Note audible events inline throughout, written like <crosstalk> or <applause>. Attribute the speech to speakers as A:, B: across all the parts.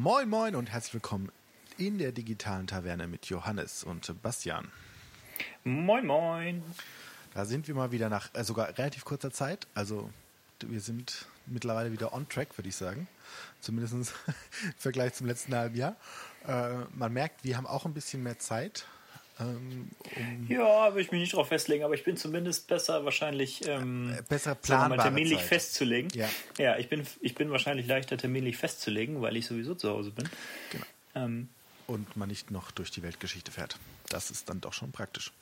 A: Moin Moin und herzlich willkommen in der digitalen Taverne mit Johannes und Bastian.
B: Moin Moin.
A: Da sind wir mal wieder nach äh, sogar relativ kurzer Zeit. Also wir sind mittlerweile wieder on track, würde ich sagen. Zumindest <laughs> im Vergleich zum letzten halben Jahr. Äh, man merkt, wir haben auch ein bisschen mehr Zeit.
B: Ähm, um ja, will ich mich nicht darauf festlegen, aber ich bin zumindest besser wahrscheinlich ähm,
A: äh, besser planbar
B: terminlich Zeit. festzulegen. Ja, ja ich, bin, ich bin wahrscheinlich leichter terminlich festzulegen, weil ich sowieso zu Hause bin. Genau.
A: Ähm, Und man nicht noch durch die Weltgeschichte fährt. Das ist dann doch schon praktisch.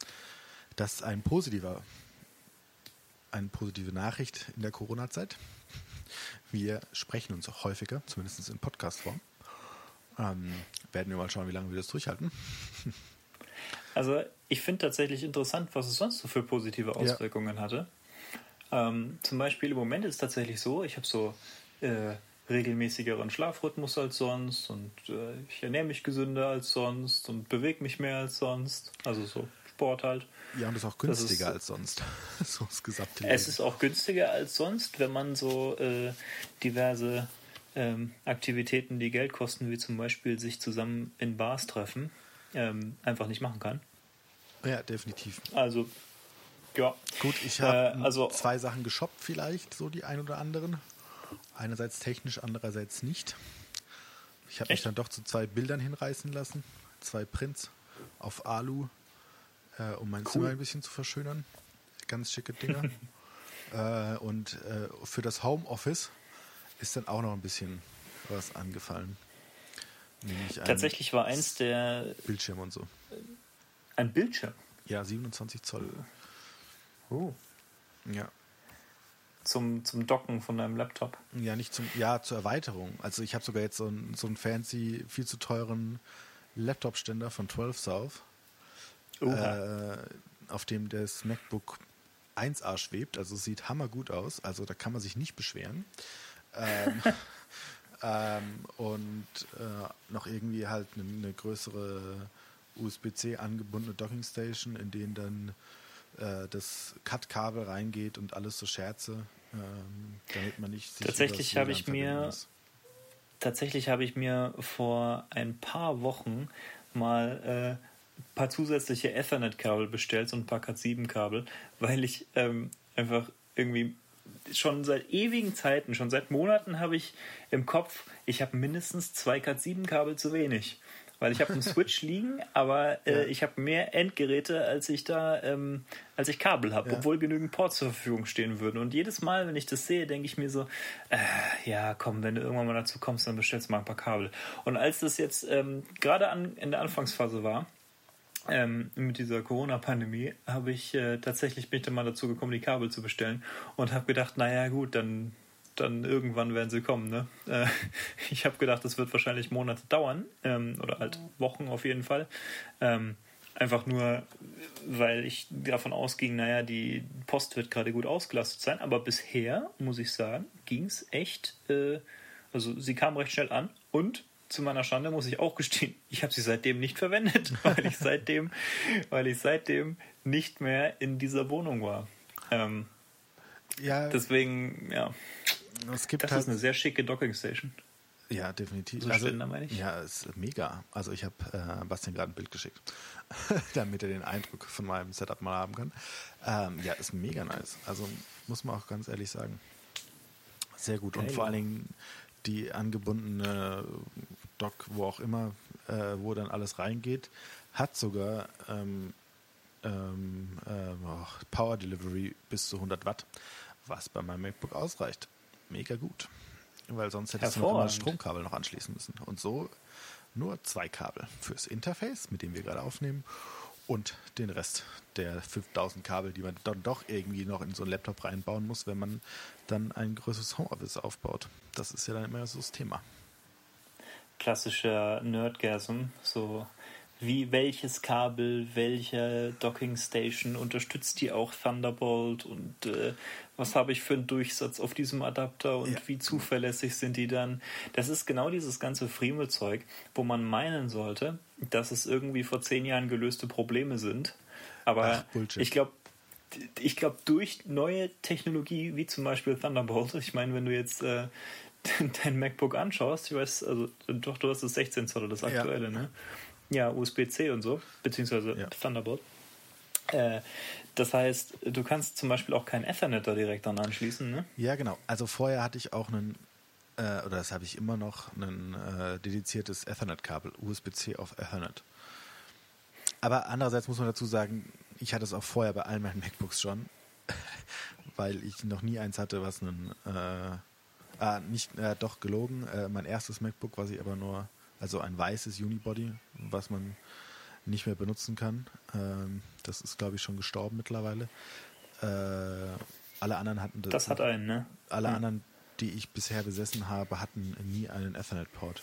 A: Das ist ein positiver, eine positive Nachricht in der Corona-Zeit. Wir sprechen uns auch häufiger, zumindest in Podcast-Form. Ähm, werden wir mal schauen, wie lange wir das durchhalten.
B: Also ich finde tatsächlich interessant, was es sonst so für positive Auswirkungen ja. hatte. Ähm, zum Beispiel im Moment ist es tatsächlich so, ich habe so äh, regelmäßigeren Schlafrhythmus als sonst und äh, ich ernähre mich gesünder als sonst und bewege mich mehr als sonst. Also so Sport halt.
A: Ja, und ist auch günstiger ist, als sonst. <laughs> so das gesamte
B: Leben. Es ist auch günstiger als sonst, wenn man so äh, diverse ähm, Aktivitäten, die Geld kosten, wie zum Beispiel sich zusammen in Bars treffen, ähm, einfach nicht machen kann.
A: Ja, definitiv.
B: Also, ja.
A: Gut, ich habe äh, also, zwei Sachen geshoppt, vielleicht, so die ein oder anderen. Einerseits technisch, andererseits nicht. Ich habe mich dann doch zu zwei Bildern hinreißen lassen. Zwei Prints auf Alu, äh, um mein cool. Zimmer ein bisschen zu verschönern. Ganz schicke Dinger. <laughs> äh, und äh, für das Homeoffice ist dann auch noch ein bisschen was angefallen.
B: Tatsächlich war eins der.
A: Bildschirm und so.
B: Ein Bildschirm?
A: Ja, 27 Zoll.
B: Oh.
A: Ja.
B: Zum, zum Docken von deinem Laptop?
A: Ja, nicht zum, ja, zur Erweiterung. Also ich habe sogar jetzt so einen, so einen fancy, viel zu teuren Laptop-Ständer von 12 South, äh, auf dem das MacBook 1A schwebt. Also sieht hammergut aus. Also da kann man sich nicht beschweren. Ähm, <laughs> ähm, und äh, noch irgendwie halt eine, eine größere USB-C angebundene Dockingstation, in denen dann äh, das Cut-Kabel reingeht und alles so Scherze, ähm, damit man nicht
B: sich Tatsächlich habe ich mir muss. tatsächlich habe ich mir vor ein paar Wochen mal äh, ein paar zusätzliche Ethernet-Kabel bestellt, so ein paar Cat7-Kabel, weil ich ähm, einfach irgendwie schon seit ewigen Zeiten, schon seit Monaten habe ich im Kopf, ich habe mindestens zwei Cat7-Kabel zu wenig. Weil ich habe einen Switch <laughs> liegen, aber äh, ja. ich habe mehr Endgeräte, als ich da, ähm, als ich Kabel habe, ja. obwohl genügend Ports zur Verfügung stehen würden. Und jedes Mal, wenn ich das sehe, denke ich mir so, äh, ja, komm, wenn du irgendwann mal dazu kommst, dann bestellst du mal ein paar Kabel. Und als das jetzt ähm, gerade in der Anfangsphase war, ähm, mit dieser Corona-Pandemie habe ich äh, tatsächlich bin ich dann mal dazu gekommen, die Kabel zu bestellen und habe gedacht, naja gut, dann, dann irgendwann werden sie kommen. Ne? Äh, <laughs> ich habe gedacht, das wird wahrscheinlich Monate dauern ähm, oder halt Wochen auf jeden Fall. Ähm, einfach nur, weil ich davon ausging, naja, die Post wird gerade gut ausgelastet sein, aber bisher, muss ich sagen, ging es echt, äh, also sie kam recht schnell an und zu meiner Schande muss ich auch gestehen, <laughs> ich habe sie seitdem nicht verwendet, <laughs> weil ich seitdem, weil ich seitdem nicht mehr in dieser Wohnung war. Ähm, ja. Deswegen, ja. Das halt, ist eine sehr schicke Dockingstation.
A: Ja, definitiv.
B: So also, Ständer, meine ich.
A: Ja, ist mega. Also ich habe äh, Bastian gerade ein Bild geschickt, <laughs> damit er den Eindruck von meinem Setup mal haben kann. Ähm, ja, ist mega nice. Also muss man auch ganz ehrlich sagen. Sehr gut. Und vor allen Dingen die angebundene Dock, wo auch immer, äh, wo dann alles reingeht, hat sogar ähm, ähm, äh, Power Delivery bis zu 100 Watt, was bei meinem MacBook ausreicht. Mega gut. Weil sonst hättest du noch immer das Stromkabel noch anschließen müssen. Und so nur zwei Kabel fürs Interface, mit dem wir gerade aufnehmen, und den Rest der 5000 Kabel, die man dann doch irgendwie noch in so einen Laptop reinbauen muss, wenn man dann ein größeres Homeoffice aufbaut. Das ist ja dann immer so das Thema.
B: Klassischer Nerdgasm, so wie welches Kabel, welche Docking Station unterstützt die auch Thunderbolt und äh, was habe ich für einen Durchsatz auf diesem Adapter und ja. wie zuverlässig sind die dann. Das ist genau dieses ganze Friemelzeug, wo man meinen sollte, dass es irgendwie vor zehn Jahren gelöste Probleme sind. Aber Ach, ich glaube, ich glaube, durch neue Technologie, wie zum Beispiel Thunderbolt, ich meine, wenn du jetzt äh, <laughs> dein MacBook anschaust, ich weiß, also doch, du hast das 16 Zoll, das aktuelle, ja. ne? Ja, USB-C und so, beziehungsweise ja. Thunderbolt. Äh, das heißt, du kannst zum Beispiel auch kein Ethernet da direkt dann anschließen, ne?
A: Ja, genau. Also vorher hatte ich auch einen, äh, oder das habe ich immer noch, ein äh, dediziertes Ethernet-Kabel, USB-C auf Ethernet. Aber andererseits muss man dazu sagen, ich hatte es auch vorher bei allen meinen MacBooks schon, <laughs> weil ich noch nie eins hatte, was einen, äh, ah, nicht, äh, doch gelogen, äh, mein erstes MacBook, was ich aber nur, also ein weißes Unibody, was man nicht mehr benutzen kann. Ähm, das ist, glaube ich, schon gestorben mittlerweile. Äh, alle anderen hatten
B: das. Das hat einen, ne?
A: Alle ja. anderen, die ich bisher besessen habe, hatten nie einen Ethernet-Port.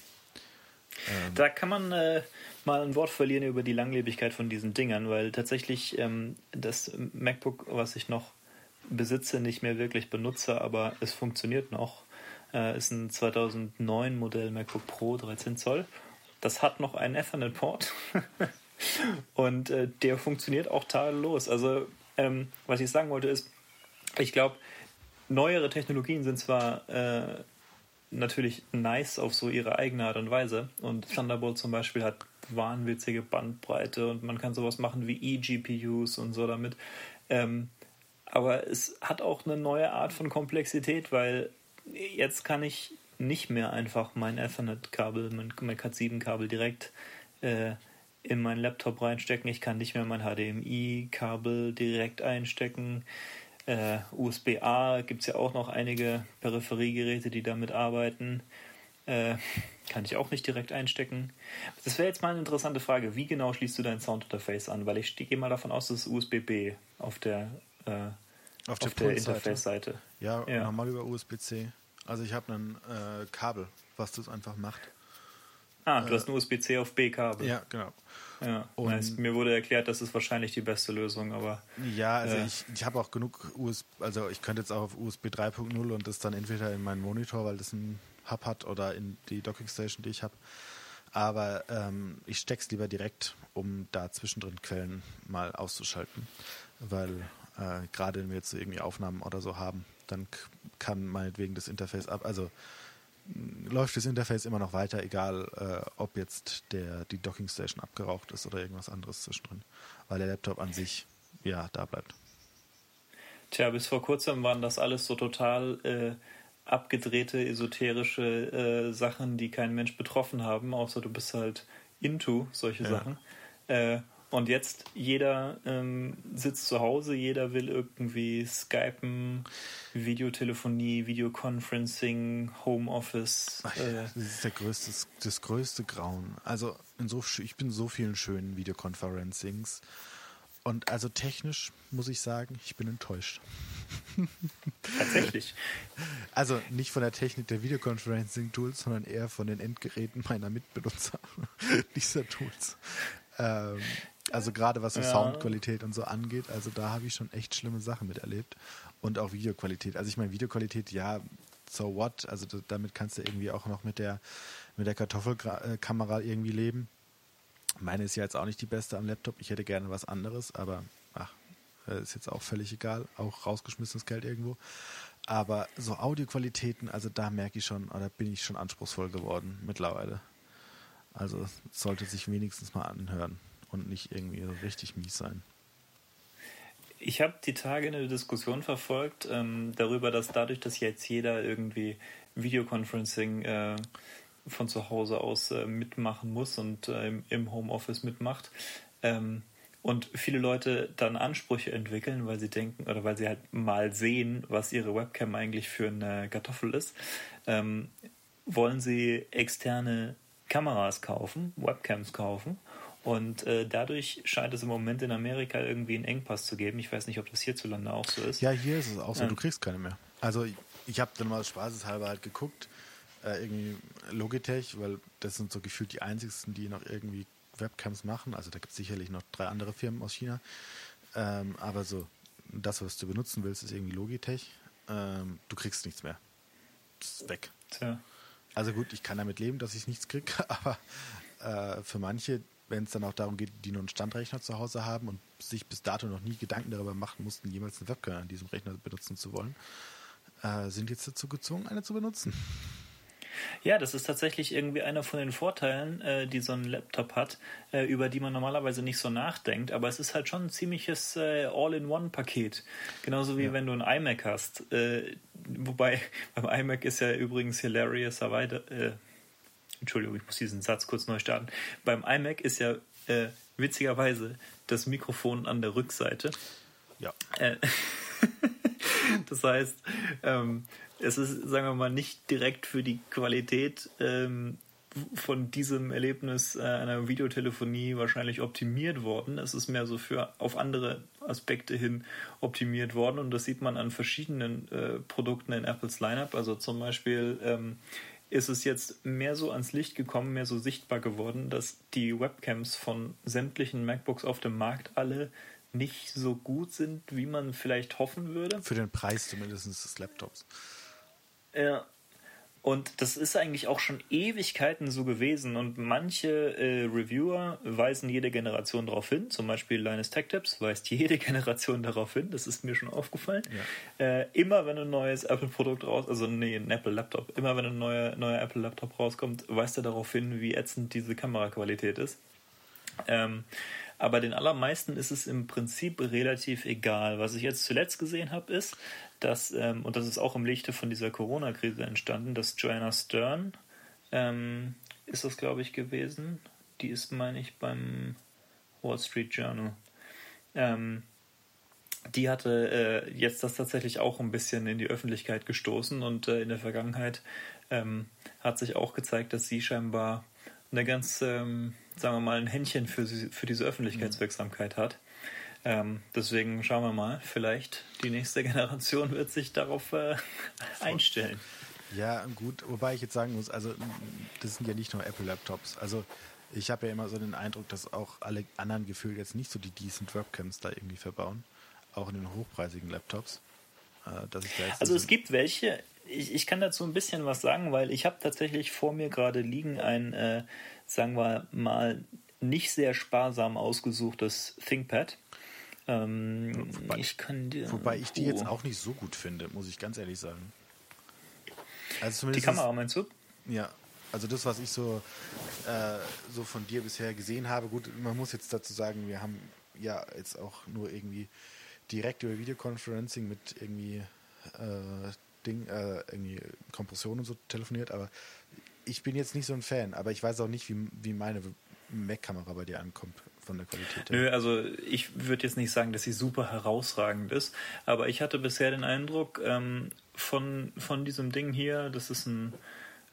B: Ähm, da kann man äh, mal ein Wort verlieren über die Langlebigkeit von diesen Dingern, weil tatsächlich ähm, das MacBook, was ich noch besitze, nicht mehr wirklich benutze, aber es funktioniert noch. Äh, ist ein 2009 Modell MacBook Pro 13 Zoll. Das hat noch einen Ethernet-Port. <laughs> Und äh, der funktioniert auch tadellos. Also, ähm, was ich sagen wollte ist, ich glaube, neuere Technologien sind zwar äh, natürlich nice auf so ihre eigene Art und Weise. Und Thunderbolt zum Beispiel hat wahnwitzige Bandbreite und man kann sowas machen wie eGPUs und so damit. Ähm, aber es hat auch eine neue Art von Komplexität, weil jetzt kann ich nicht mehr einfach mein Ethernet-Kabel, mein Cat7-Kabel direkt äh, in meinen Laptop reinstecken. Ich kann nicht mehr mein HDMI-Kabel direkt einstecken. Äh, USB-A gibt es ja auch noch einige Peripheriegeräte, die damit arbeiten. Äh, kann ich auch nicht direkt einstecken. Das wäre jetzt mal eine interessante Frage. Wie genau schließt du dein Soundinterface an? Weil ich gehe mal davon aus, dass es USB-B auf der, äh,
A: auf der, auf der Interface-Seite. Ja, ja, normal über USB-C. Also ich habe ein äh, Kabel, was das einfach macht.
B: Ah, du hast ein USB-C auf B-Kabel.
A: Ja, genau.
B: Ja, und nice. mir wurde erklärt, das ist wahrscheinlich die beste Lösung, aber.
A: Ja, also äh, ich, ich habe auch genug USB, also ich könnte jetzt auch auf USB 3.0 und das dann entweder in meinen Monitor, weil das ein Hub hat, oder in die Dockingstation, die ich habe. Aber ähm, ich steck's lieber direkt, um da zwischendrin Quellen mal auszuschalten. Weil äh, gerade wenn wir jetzt irgendwie Aufnahmen oder so haben, dann kann meinetwegen das Interface ab, also läuft das Interface immer noch weiter, egal äh, ob jetzt der, die Dockingstation abgeraucht ist oder irgendwas anderes zwischendrin, weil der Laptop an sich ja da bleibt.
B: Tja, bis vor kurzem waren das alles so total äh, abgedrehte, esoterische äh, Sachen, die kein Mensch betroffen haben, außer du bist halt into solche ja. Sachen. Und jetzt jeder ähm, sitzt zu Hause, jeder will irgendwie Skypen, Videotelefonie, Videoconferencing, Homeoffice.
A: Äh. Das ist der größte, das größte Grauen. Also in so, ich bin so vielen schönen Videoconferencings. Und also technisch muss ich sagen, ich bin enttäuscht. <laughs>
B: Tatsächlich.
A: Also nicht von der Technik der Videoconferencing-Tools, sondern eher von den Endgeräten meiner Mitbenutzer <laughs> dieser Tools. Ähm, also gerade was so ja. Soundqualität und so angeht, also da habe ich schon echt schlimme Sachen miterlebt. Und auch Videoqualität. Also ich meine, Videoqualität, ja, so what? Also damit kannst du irgendwie auch noch mit der, mit der Kartoffelkamera irgendwie leben. Meine ist ja jetzt auch nicht die beste am Laptop. Ich hätte gerne was anderes, aber ach, äh, ist jetzt auch völlig egal. Auch rausgeschmissenes Geld irgendwo. Aber so Audioqualitäten, also da merke ich schon, oder bin ich schon anspruchsvoll geworden mittlerweile. Also sollte sich wenigstens mal anhören und nicht irgendwie so richtig mies sein.
B: Ich habe die Tage eine Diskussion verfolgt ähm, darüber, dass dadurch, dass jetzt jeder irgendwie Videoconferencing äh, von zu Hause aus äh, mitmachen muss und äh, im Homeoffice mitmacht, ähm, und viele Leute dann Ansprüche entwickeln, weil sie denken oder weil sie halt mal sehen, was ihre Webcam eigentlich für eine Kartoffel ist, ähm, wollen sie externe Kameras kaufen, Webcams kaufen und äh, dadurch scheint es im Moment in Amerika irgendwie einen Engpass zu geben. Ich weiß nicht, ob das hierzulande auch so ist.
A: Ja, hier ist es auch so. Du kriegst keine mehr. Also ich, ich habe dann mal spaßeshalber halt geguckt, äh, irgendwie Logitech, weil das sind so gefühlt die einzigsten, die noch irgendwie Webcams machen. Also da gibt es sicherlich noch drei andere Firmen aus China. Ähm, aber so, das, was du benutzen willst, ist irgendwie Logitech. Ähm, du kriegst nichts mehr. Das ist weg. Tja. Also gut, ich kann damit leben, dass ich nichts kriege, <laughs> aber äh, für manche, wenn es dann auch darum geht, die nur einen Standrechner zu Hause haben und sich bis dato noch nie Gedanken darüber machen mussten, jemals eine Webcam an diesem Rechner benutzen zu wollen, äh, sind jetzt dazu gezwungen, eine zu benutzen.
B: Ja, das ist tatsächlich irgendwie einer von den Vorteilen, äh, die so ein Laptop hat, äh, über die man normalerweise nicht so nachdenkt. Aber es ist halt schon ein ziemliches äh, All-in-One-Paket. Genauso wie ja. wenn du ein iMac hast. Äh, wobei <laughs> beim iMac ist ja übrigens hilariouserweise. Äh, Entschuldigung, ich muss diesen Satz kurz neu starten. Beim iMac ist ja äh, witzigerweise das Mikrofon an der Rückseite.
A: Ja. <laughs>
B: das heißt, ähm, es ist, sagen wir mal, nicht direkt für die Qualität ähm, von diesem Erlebnis äh, einer Videotelefonie wahrscheinlich optimiert worden. Es ist mehr so für auf andere Aspekte hin optimiert worden und das sieht man an verschiedenen äh, Produkten in Apples Lineup. Also zum Beispiel ähm, ist es jetzt mehr so ans Licht gekommen, mehr so sichtbar geworden, dass die Webcams von sämtlichen MacBooks auf dem Markt alle nicht so gut sind, wie man vielleicht hoffen würde.
A: Für den Preis zumindest des Laptops.
B: Ja. Und das ist eigentlich auch schon Ewigkeiten so gewesen. Und manche äh, Reviewer weisen jede Generation darauf hin. Zum Beispiel Linus Tech Tips weist jede <laughs> Generation darauf hin. Das ist mir schon aufgefallen. Ja. Äh, immer wenn ein neues Apple-Produkt raus, also nee, ein Apple-Laptop, immer wenn ein neuer, neuer Apple-Laptop rauskommt, weist er darauf hin, wie ätzend diese Kameraqualität ist. Ähm, aber den allermeisten ist es im Prinzip relativ egal. Was ich jetzt zuletzt gesehen habe, ist, dass, ähm, und das ist auch im Lichte von dieser Corona-Krise entstanden, dass Joanna Stern, ähm, ist das glaube ich gewesen, die ist, meine ich, beim Wall Street Journal. Ähm, die hatte äh, jetzt das tatsächlich auch ein bisschen in die Öffentlichkeit gestoßen und äh, in der Vergangenheit ähm, hat sich auch gezeigt, dass sie scheinbar eine ganz, ähm, sagen wir mal, ein Händchen für, für diese Öffentlichkeitswirksamkeit hat. Ähm, deswegen schauen wir mal, vielleicht die nächste <laughs> Generation wird sich darauf äh, einstellen.
A: Ja, gut, wobei ich jetzt sagen muss, also das sind ja nicht nur Apple-Laptops. Also ich habe ja immer so den Eindruck, dass auch alle anderen gefühlt jetzt nicht so die decent Webcams da irgendwie verbauen, auch in den hochpreisigen Laptops.
B: Äh, also es gibt welche, ich, ich kann dazu ein bisschen was sagen, weil ich habe tatsächlich vor mir gerade liegen ein, äh, sagen wir mal, nicht sehr sparsam ausgesuchtes ThinkPad. Ähm,
A: wobei, ich dir, wobei ich die oh. jetzt auch nicht so gut finde, muss ich ganz ehrlich sagen.
B: Also die Kamera meinst du?
A: Ja, also das, was ich so, äh, so von dir bisher gesehen habe, gut, man muss jetzt dazu sagen, wir haben ja jetzt auch nur irgendwie direkt über Videoconferencing mit irgendwie äh, Ding, äh, irgendwie Kompression und so telefoniert, aber ich bin jetzt nicht so ein Fan, aber ich weiß auch nicht, wie, wie meine Mac-Kamera bei dir ankommt von der Qualität.
B: Nö, also ich würde jetzt nicht sagen, dass sie super herausragend ist, aber ich hatte bisher den Eindruck ähm, von, von diesem Ding hier, das ist ein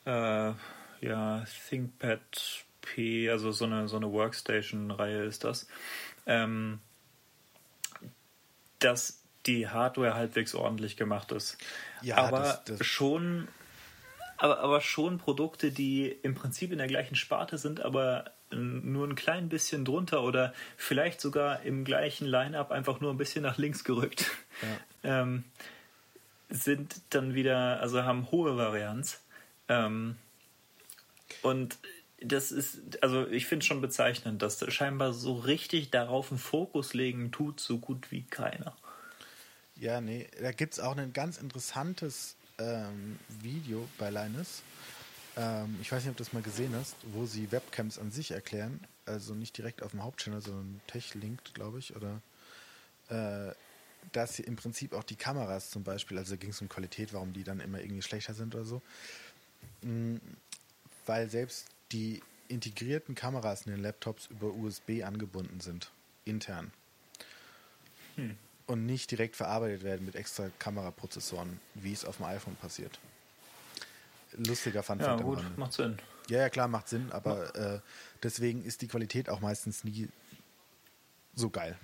B: äh, ja, ThinkPad P, also so eine, so eine Workstation-Reihe ist das, ähm, dass die Hardware halbwegs ordentlich gemacht ist. Ja, aber das, das schon aber, aber schon Produkte, die im Prinzip in der gleichen Sparte sind, aber nur ein klein bisschen drunter oder vielleicht sogar im gleichen Line-up einfach nur ein bisschen nach links gerückt, ja. ähm, sind dann wieder, also haben hohe Varianz. Ähm, und das ist, also ich finde es schon bezeichnend, dass scheinbar so richtig darauf einen Fokus legen tut, so gut wie keiner.
A: Ja, nee, da gibt es auch ein ganz interessantes ähm, Video bei Linus ähm, ich weiß nicht, ob du das mal gesehen hast, wo sie Webcams an sich erklären. Also nicht direkt auf dem Hauptchannel, sondern Tech-Linked, glaube ich. Oder äh, dass sie im Prinzip auch die Kameras zum Beispiel, also ging es um Qualität, warum die dann immer irgendwie schlechter sind oder so. Mhm, weil selbst die integrierten Kameras in den Laptops über USB angebunden sind, intern. Hm. Und nicht direkt verarbeitet werden mit extra Kameraprozessoren, wie es auf dem iPhone passiert lustiger Fun
B: Ja, gut, macht Sinn.
A: Ja, ja, klar, macht Sinn, aber äh, deswegen ist die Qualität auch meistens nie so geil.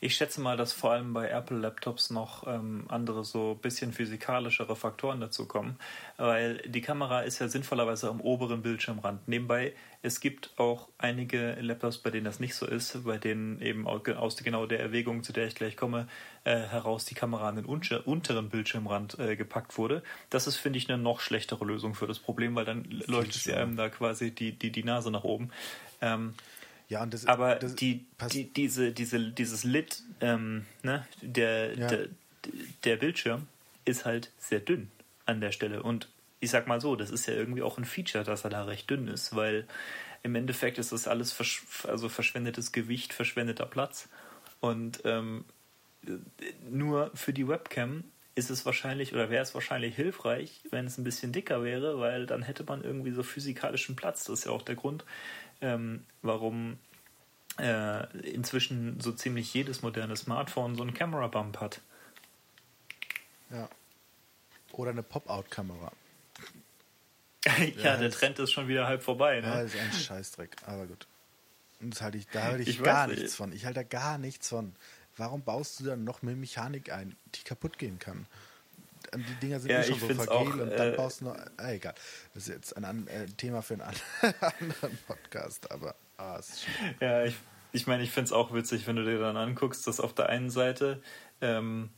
B: Ich schätze mal, dass vor allem bei Apple-Laptops noch ähm, andere so bisschen physikalischere Faktoren dazu kommen, weil die Kamera ist ja sinnvollerweise am oberen Bildschirmrand. Nebenbei, es gibt auch einige Laptops, bei denen das nicht so ist, bei denen eben aus genau der Erwägung, zu der ich gleich komme, äh, heraus die Kamera an den unter unteren Bildschirmrand äh, gepackt wurde. Das ist, finde ich, eine noch schlechtere Lösung für das Problem, weil dann leuchtet es einem da quasi die, die, die Nase nach oben. Ähm, ja, und das, aber das die, die, diese, diese, dieses Lid, ähm, ne, der, ja. der, der Bildschirm ist halt sehr dünn an der Stelle und ich sag mal so, das ist ja irgendwie auch ein Feature, dass er da recht dünn ist, weil im Endeffekt ist das alles versch also verschwendetes Gewicht, verschwendeter Platz. Und ähm, nur für die Webcam ist es wahrscheinlich oder wäre es wahrscheinlich hilfreich, wenn es ein bisschen dicker wäre, weil dann hätte man irgendwie so physikalischen Platz. Das ist ja auch der Grund, ähm, warum äh, inzwischen so ziemlich jedes moderne Smartphone so einen Camera Bump hat.
A: Ja. Oder eine Pop-Out-Kamera. <laughs>
B: ja, der Trend ist schon wieder halb vorbei. Ne?
A: Ja, das ist ein Scheißdreck, aber gut. Und das halte ich, da halte ich, ich gar nichts von. Ich halte da gar nichts von. Warum baust du dann noch mehr Mechanik ein, die kaputt gehen kann? Die Dinger sind ja, eh schon so vergel auch, und dann äh, baust du noch. Ah, egal. Das ist jetzt ein, ein äh, Thema für einen <laughs> anderen Podcast, aber ah, ist
B: schön. Ja, ich, ich meine, ich finde es auch witzig, wenn du dir dann anguckst, dass auf der einen Seite ähm,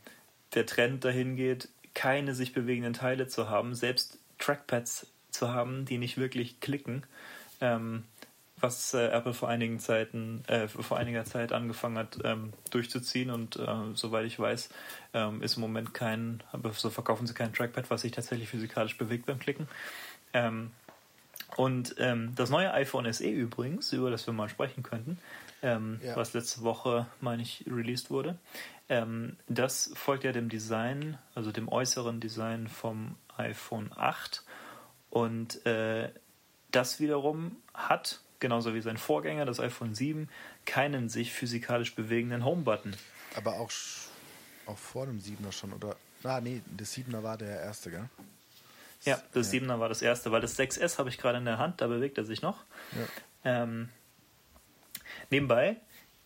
B: der Trend dahin geht, keine sich bewegenden Teile zu haben, selbst Trackpads zu haben, die nicht wirklich klicken, ähm, was äh, Apple vor einigen Zeiten, äh, vor einiger Zeit angefangen hat ähm, durchzuziehen und äh, soweit ich weiß, ähm, ist im Moment kein, so verkaufen sie kein Trackpad, was sich tatsächlich physikalisch bewegt beim Klicken. Ähm, und ähm, das neue iPhone SE übrigens, über das wir mal sprechen könnten, ähm, ja. was letzte Woche, meine ich, released wurde, ähm, das folgt ja dem Design, also dem äußeren Design vom iPhone 8 und äh, das wiederum hat, genauso wie sein Vorgänger, das iPhone 7, keinen sich physikalisch bewegenden Home-Button.
A: Aber auch, auch vor dem 7er schon, oder? Ah, nee, das 7er war der erste, gell?
B: Ja, das ja. 7er war das erste, weil das 6S habe ich gerade in der Hand, da bewegt er sich noch. Ja. Ähm, nebenbei,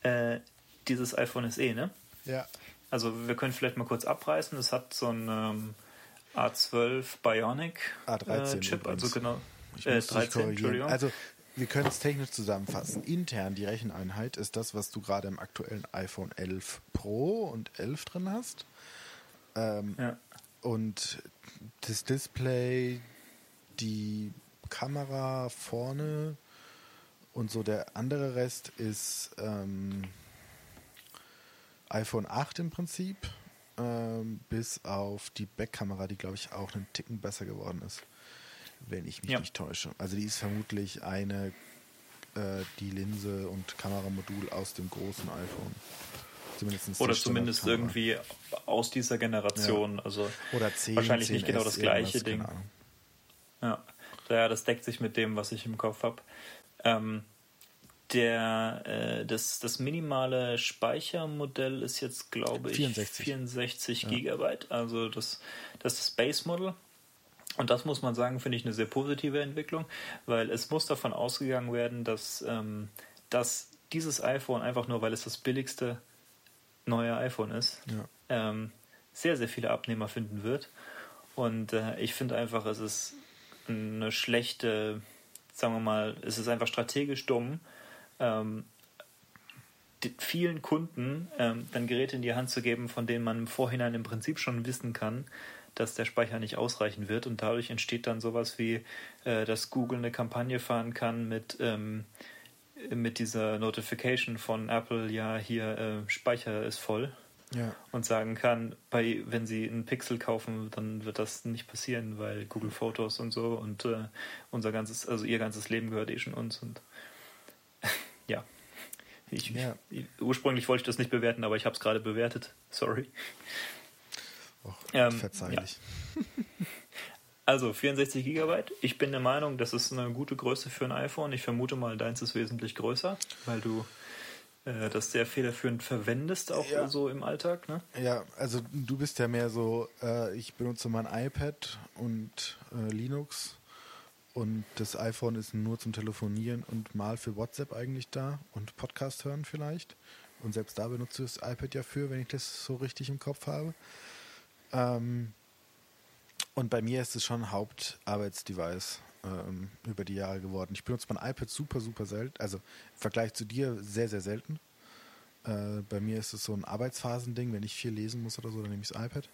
B: äh, dieses iPhone SE, ne?
A: Ja.
B: Also wir können vielleicht mal kurz abreißen. Es hat so ein ähm, A12 Bionic
A: A13
B: äh, Chip, also genau.
A: Äh, 13, Entschuldigung. Also wir können es technisch zusammenfassen. Intern die Recheneinheit ist das, was du gerade im aktuellen iPhone 11 Pro und 11 drin hast. Ähm, ja. Und das Display, die Kamera vorne und so der andere Rest ist ähm, iPhone 8 im Prinzip ähm, bis auf die Backkamera, die glaube ich auch einen Ticken besser geworden ist, wenn ich mich ja. nicht täusche. Also die ist vermutlich eine, äh, die Linse und Kameramodul aus dem großen iPhone.
B: Zumindest Oder zumindest irgendwie aus dieser Generation. Ja. Also
A: Oder 10,
B: wahrscheinlich
A: 10
B: nicht genau das gleiche Ding. Ja. ja, das deckt sich mit dem, was ich im Kopf habe. Ähm, der, äh, das, das minimale Speichermodell ist jetzt, glaube ich,
A: 64,
B: 64 ja. Gigabyte. Also das, das Space Model. Und das muss man sagen, finde ich eine sehr positive Entwicklung, weil es muss davon ausgegangen werden, dass, ähm, dass dieses iPhone einfach nur, weil es das billigste neue iPhone ist,
A: ja.
B: ähm, sehr, sehr viele Abnehmer finden wird. Und äh, ich finde einfach, es ist eine schlechte, sagen wir mal, es ist einfach strategisch dumm, ähm, vielen Kunden ähm, dann Geräte in die Hand zu geben, von denen man im Vorhinein im Prinzip schon wissen kann, dass der Speicher nicht ausreichen wird. Und dadurch entsteht dann sowas wie, äh, dass Google eine Kampagne fahren kann mit, ähm, mit dieser Notification von Apple, ja, hier äh, Speicher ist voll.
A: Ja.
B: Und sagen kann, bei, wenn sie einen Pixel kaufen, dann wird das nicht passieren, weil Google Fotos und so und äh, unser ganzes, also ihr ganzes Leben gehört eh schon uns und <laughs> ja. Ich, ja. Ich, ursprünglich wollte ich das nicht bewerten, aber ich habe es gerade bewertet. Sorry.
A: Och, ähm, verzeihlich.
B: Ja. <laughs> Also 64 Gigabyte. Ich bin der Meinung, das ist eine gute Größe für ein iPhone. Ich vermute mal, deins ist wesentlich größer, weil du äh, das sehr federführend verwendest, auch ja. so im Alltag. Ne?
A: Ja, also du bist ja mehr so, äh, ich benutze mein iPad und äh, Linux und das iPhone ist nur zum Telefonieren und mal für WhatsApp eigentlich da und Podcast hören vielleicht. Und selbst da benutze ich das iPad ja für, wenn ich das so richtig im Kopf habe. Ähm, und bei mir ist es schon Hauptarbeitsdevice ähm, über die Jahre geworden. Ich benutze mein iPad super, super selten. Also im Vergleich zu dir sehr, sehr selten. Äh, bei mir ist es so ein Arbeitsphasending. Wenn ich viel lesen muss oder so, dann nehme ich das iPad.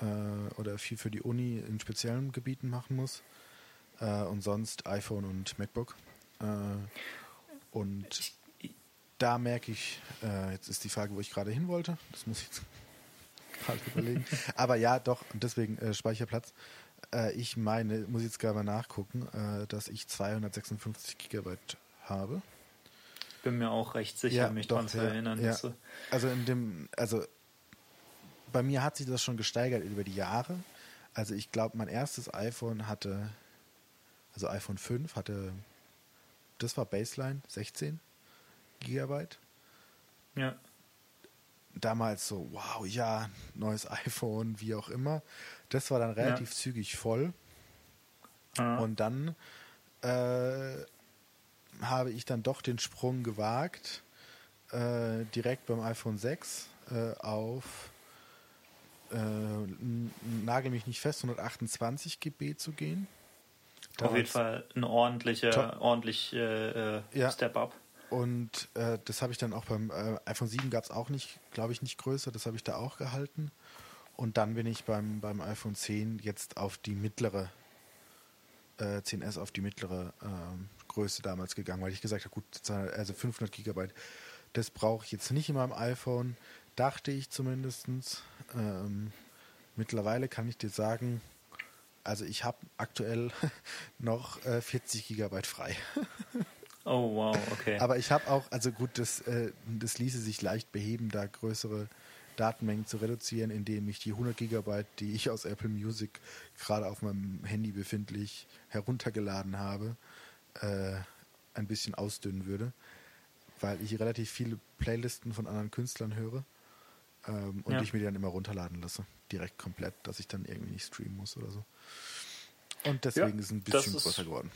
A: Äh, oder viel für die Uni in speziellen Gebieten machen muss. Äh, und sonst iPhone und MacBook. Äh, und da merke ich, äh, jetzt ist die Frage, wo ich gerade hin wollte. Das muss ich jetzt gerade überlegen. <laughs> Aber ja, doch, und deswegen äh, Speicherplatz. Äh, ich meine, muss jetzt gerade mal nachgucken, äh, dass ich 256 Gigabyte habe.
B: Bin mir auch recht sicher,
A: Ja,
B: mich
A: doch,
B: daran zu
A: ja,
B: erinnern.
A: ja. Also in dem, also bei mir hat sich das schon gesteigert über die Jahre. Also ich glaube, mein erstes iPhone hatte, also iPhone 5 hatte, das war Baseline, 16 Gigabyte.
B: ja,
A: Damals so, wow, ja, neues iPhone, wie auch immer. Das war dann relativ zügig voll.
B: Ah,
A: Und dann äh, habe ich dann doch den Sprung gewagt, äh, direkt beim iPhone 6 äh, auf, äh, nagel mich nicht fest, 128 GB zu gehen.
B: auf jeden
A: Damals-
B: Fall ein ordentlicher, ordentlich äh, äh,
A: Ja.
B: Step-Up.
A: Und äh, das habe ich dann auch beim äh, iPhone 7 gab es auch nicht, glaube ich, nicht größer, das habe ich da auch gehalten. Und dann bin ich beim, beim iPhone 10 jetzt auf die mittlere, äh, 10S auf die mittlere ähm, Größe damals gegangen, weil ich gesagt habe, gut, 200 also 500 Gigabyte, das brauche ich jetzt nicht in meinem iPhone, dachte ich zumindest. Ähm, mittlerweile kann ich dir sagen, also ich habe aktuell <laughs> noch äh, 40 Gigabyte frei. <laughs>
B: Oh, wow, okay.
A: Aber ich habe auch, also gut, das, äh, das ließe sich leicht beheben, da größere Datenmengen zu reduzieren, indem ich die 100 Gigabyte, die ich aus Apple Music gerade auf meinem Handy befindlich heruntergeladen habe, äh, ein bisschen ausdünnen würde, weil ich relativ viele Playlisten von anderen Künstlern höre ähm, und
B: Ja.
A: ich mir die dann immer runterladen lasse, direkt komplett, dass ich dann irgendwie nicht streamen muss oder so. Und deswegen ist es ein bisschen
B: ist-
A: größer geworden.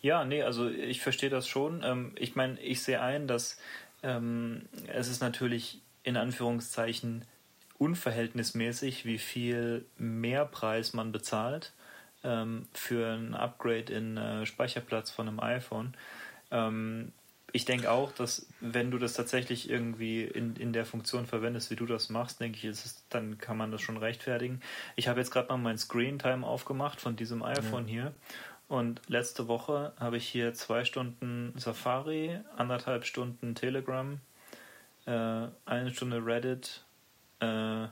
B: Ja, nee, also ich verstehe das schon. Ähm, ich meine, ich sehe ein, dass ähm, es ist natürlich in Anführungszeichen unverhältnismäßig, wie viel Mehrpreis man bezahlt ähm, für ein Upgrade in äh, Speicherplatz von einem iPhone. Ähm, ich denke auch, dass wenn du das tatsächlich irgendwie in, in der Funktion verwendest, wie du das machst, denke ich, ist es, dann kann man das schon rechtfertigen. Ich habe jetzt gerade mal mein Screen Time aufgemacht von diesem iPhone hier und letzte Woche habe ich hier zwei Stunden Safari, anderthalb Stunden Telegram, äh, eine Stunde Reddit, äh,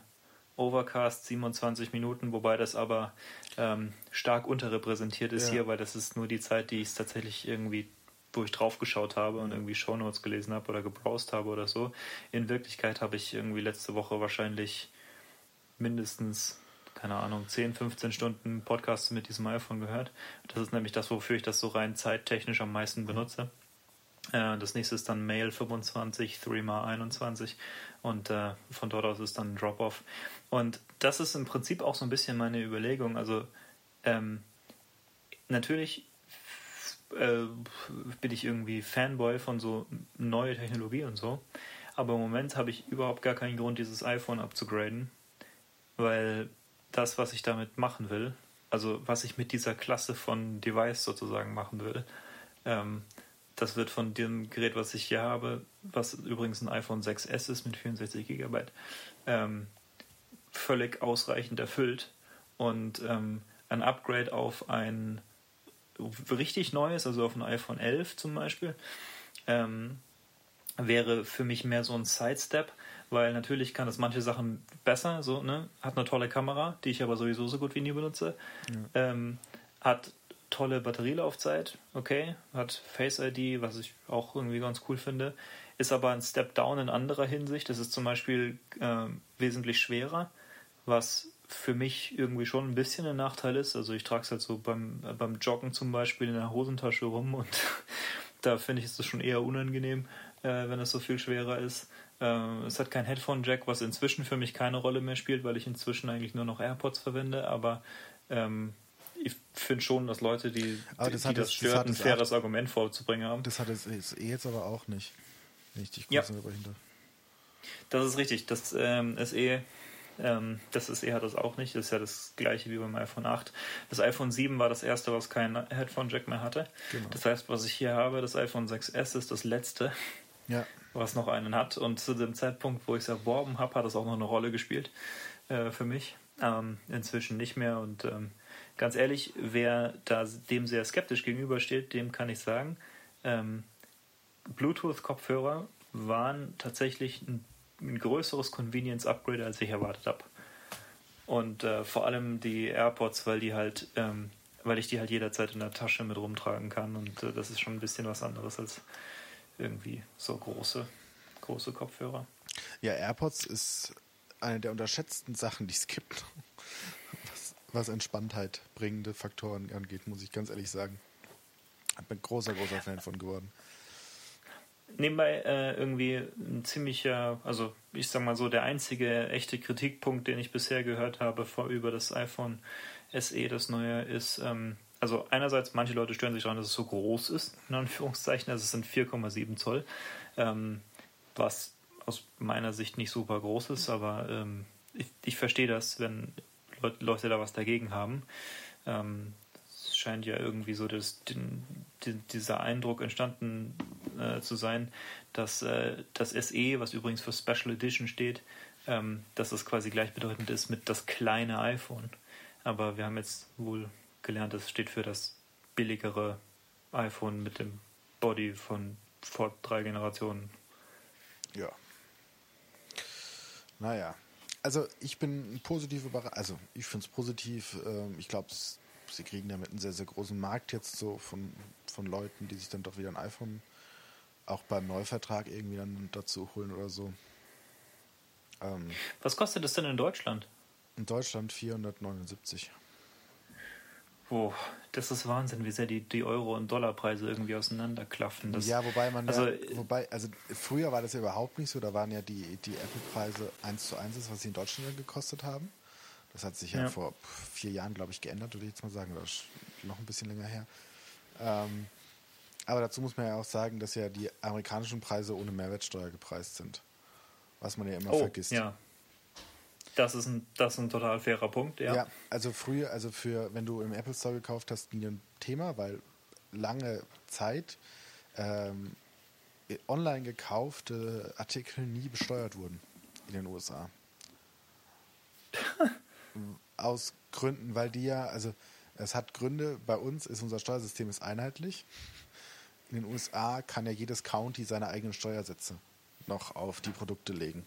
B: Overcast 27 Minuten, wobei das aber ähm, stark unterrepräsentiert ist
A: Ja.
B: hier, weil das ist nur die Zeit, die ich tatsächlich irgendwie, wo ich drauf geschaut habe und irgendwie Shownotes gelesen habe oder gebrowst habe oder so. In Wirklichkeit habe ich irgendwie letzte Woche wahrscheinlich mindestens, keine Ahnung, 10, 15 Stunden Podcasts mit diesem iPhone gehört. Das ist nämlich das, wofür ich das so rein zeittechnisch am meisten benutze. Äh, Das nächste ist dann Mail 25, Threema 21 und äh, von dort aus ist dann Drop-Off. Und das ist im Prinzip auch so ein bisschen meine Überlegung. Also ähm, natürlich äh, bin ich irgendwie Fanboy von so neue Technologie und so, aber im Moment habe ich überhaupt gar keinen Grund, dieses iPhone abzugraden, weil das, was ich damit machen will, also was ich mit dieser Klasse von Device sozusagen machen will, ähm, das wird von dem Gerät, was ich hier habe, was übrigens ein iPhone 6S ist mit 64 GB, ähm, völlig ausreichend erfüllt. Und ähm, ein Upgrade auf ein richtig neues, also auf ein iPhone 11 zum Beispiel, ähm, wäre für mich mehr so ein Sidestep, weil natürlich kann es manche Sachen besser, so, ne? Hat eine tolle Kamera, die ich aber sowieso so gut wie nie benutze. Ähm, hat tolle Batterielaufzeit, okay, hat Face ID, was ich auch irgendwie ganz cool finde, ist aber ein Step down in anderer Hinsicht. Das ist zum Beispiel ähm, wesentlich schwerer, was für mich irgendwie schon ein bisschen ein Nachteil ist. Also ich trage es halt so beim, äh, beim Joggen zum Beispiel in der Hosentasche rum und <laughs> da finde ich es schon eher unangenehm, äh, wenn es so viel schwerer ist. Äh, es hat kein Headphone-Jack, was inzwischen für mich keine Rolle mehr spielt, weil ich inzwischen eigentlich nur noch AirPods verwende, aber ähm, ich finde schon, dass Leute, die,
A: das
B: die das
A: das
B: stört,
A: hat
B: ein
A: es
B: faires Argument vorzubringen haben.
A: Das hat es eh jetzt aber auch nicht. Dich
B: Ja.
A: darf.
B: Das ist richtig. Das ähm, SE, ähm, das SE hat das auch nicht. Das ist ja das gleiche wie beim iPhone 8. Das iPhone 7 war das erste, was kein Headphone-Jack mehr hatte.
A: Genau.
B: Das heißt, was ich hier habe, das iPhone 6S ist das letzte,
A: Ja,
B: was noch einen hat. Und zu dem Zeitpunkt, wo ich es erworben habe, hat es auch noch eine Rolle gespielt äh, für mich. Ähm, inzwischen nicht mehr. Und ähm, ganz ehrlich, wer da dem sehr skeptisch gegenübersteht, dem kann ich sagen, ähm, Bluetooth-Kopfhörer waren tatsächlich ein, ein größeres Convenience-Upgrade, als ich erwartet habe. Und äh, vor allem die AirPods, weil die halt, ähm, weil ich die halt jederzeit in der Tasche mit rumtragen kann. Und äh, das ist schon ein bisschen was anderes als irgendwie so große, große Kopfhörer.
A: Ja, AirPods ist eine der unterschätzten Sachen, die es gibt, was, was Entspanntheit bringende Faktoren angeht, muss ich ganz ehrlich sagen. Ich bin großer, großer Fan von geworden.
B: Nebenbei äh, irgendwie ein ziemlicher, also ich sag mal so, der einzige echte Kritikpunkt, den ich bisher gehört habe vor über das iPhone SE, das neue, ist, ähm, also einerseits, manche Leute stören sich daran, dass es so groß ist, in Anführungszeichen, also es sind 4,7 Zoll, ähm, was aus meiner Sicht nicht super groß ist, aber ähm, ich, ich verstehe das, wenn Leute da was dagegen haben. Ähm, es scheint ja irgendwie so das, den, den, dieser Eindruck entstanden äh, zu sein, dass äh, das SE, was übrigens für Special Edition steht, ähm, dass es quasi gleichbedeutend ist mit das kleine iPhone. Aber wir haben jetzt wohl gelernt, es steht für das billigere iPhone mit dem Body von vor drei Generationen.
A: Ja. Naja. Also ich bin positiv überrascht. Also ich finde es positiv. Ähm, ich glaube, sie kriegen damit einen sehr, sehr großen Markt jetzt so von, von Leuten, die sich dann doch wieder ein iPhone auch beim Neuvertrag irgendwie dann dazu holen oder so.
B: Ähm, Was kostet das denn in Deutschland?
A: In Deutschland 479.
B: Oh, das ist Wahnsinn, wie sehr die, die Euro- und Dollarpreise irgendwie auseinanderklaffen. Das,
A: ja, wobei man also, ja, wobei, also früher war das ja überhaupt nicht so, da waren ja die, die Apple-Preise 1 zu 1, was sie in Deutschland gekostet haben. Das hat sich ja, ja vor vier Jahren, glaube ich, geändert, würde ich jetzt mal sagen, oder noch ein bisschen länger her. Ähm, aber dazu muss man ja auch sagen, dass ja die amerikanischen Preise ohne Mehrwertsteuer gepreist sind. Was man ja immer oh, vergisst.
B: Ja, das ist ein, das ist ein total fairer Punkt, ja. Ja,
A: also früher, also für, wenn du im Apple Store gekauft hast, nie ein Thema, weil lange Zeit ähm, online gekaufte Artikel nie besteuert wurden in den USA. <laughs> Aus Gründen, weil die ja, also es hat Gründe, bei uns ist unser Steuersystem ist einheitlich. In den USA kann ja jedes County seine eigenen Steuersätze noch auf die Produkte legen.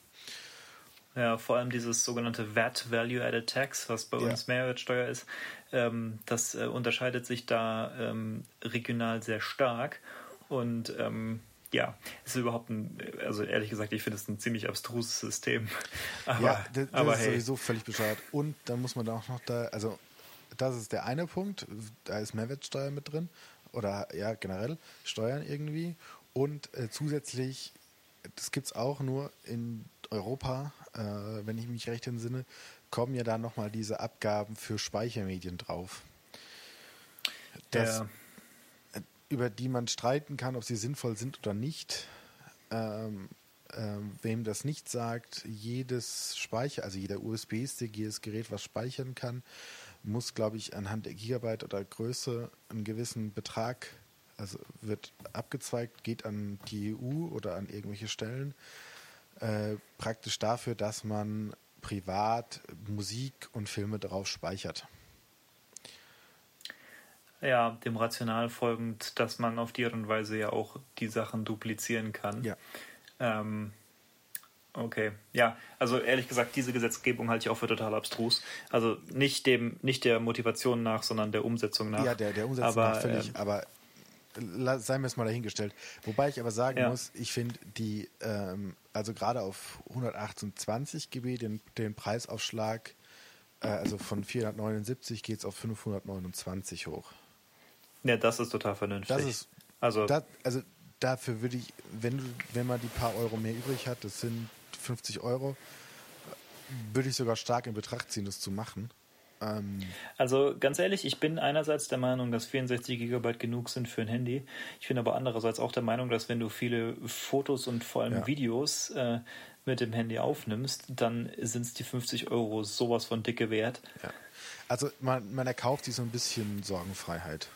B: Ja, vor allem dieses sogenannte VAT, Value Added Tax, was bei ja. uns Mehrwertsteuer ist, ähm, das äh, unterscheidet sich da ähm, regional sehr stark. Und ähm, ja, ist überhaupt ein, also ehrlich gesagt, ich finde es ein ziemlich abstruses System. <laughs>
A: aber, ja, das, das aber ist hey. sowieso völlig bescheuert. Und dann muss man auch noch da, also das ist der eine Punkt, da ist Mehrwertsteuer mit drin oder ja generell Steuern irgendwie. Und äh, zusätzlich, das gibt es auch nur in Europa, äh, wenn ich mich recht entsinne, kommen ja da nochmal diese Abgaben für Speichermedien drauf. Das. Äh, über die man streiten kann, ob sie sinnvoll sind oder nicht. Ähm, ähm, wem das nicht sagt, jedes Speicher, also jeder USB-Stick, jedes Gerät, was speichern kann, muss, glaube ich, anhand der Gigabyte oder Größe einen gewissen Betrag, also wird abgezweigt, geht an die EU oder an irgendwelche Stellen äh, praktisch dafür, dass man privat Musik und Filme drauf speichert.
B: Ja, dem Rational folgend, dass man auf die Art und Weise ja auch die Sachen duplizieren kann. Ja. Ähm, okay, ja, also ehrlich gesagt, diese Gesetzgebung halte ich auch für total abstrus. Also nicht dem, nicht der Motivation nach, sondern der Umsetzung nach.
A: Ja, der, der Umsetzung aber, nach völlig, ähm, aber seien wir es mal dahingestellt. Wobei ich aber sagen ja. muss, ich finde die, ähm, also gerade auf 128 GB den, den Preisaufschlag, äh, also von 479 geht es auf 529 hoch.
B: Ja, das ist total vernünftig.
A: Das ist, also, das, also dafür würde ich, wenn, wenn man die paar Euro mehr übrig hat, das sind 50 Euro, würde ich sogar stark in Betracht ziehen, das zu machen.
B: Ähm also ganz ehrlich, ich bin einerseits der Meinung, dass 64 GB genug sind für ein Handy. Ich bin aber andererseits auch der Meinung, dass wenn du viele Fotos und vor allem ja. Videos äh, mit dem Handy aufnimmst, dann sind es die 50 Euro sowas von dicke wert.
A: Ja. Also man, man erkauft sich so ein bisschen Sorgenfreiheit.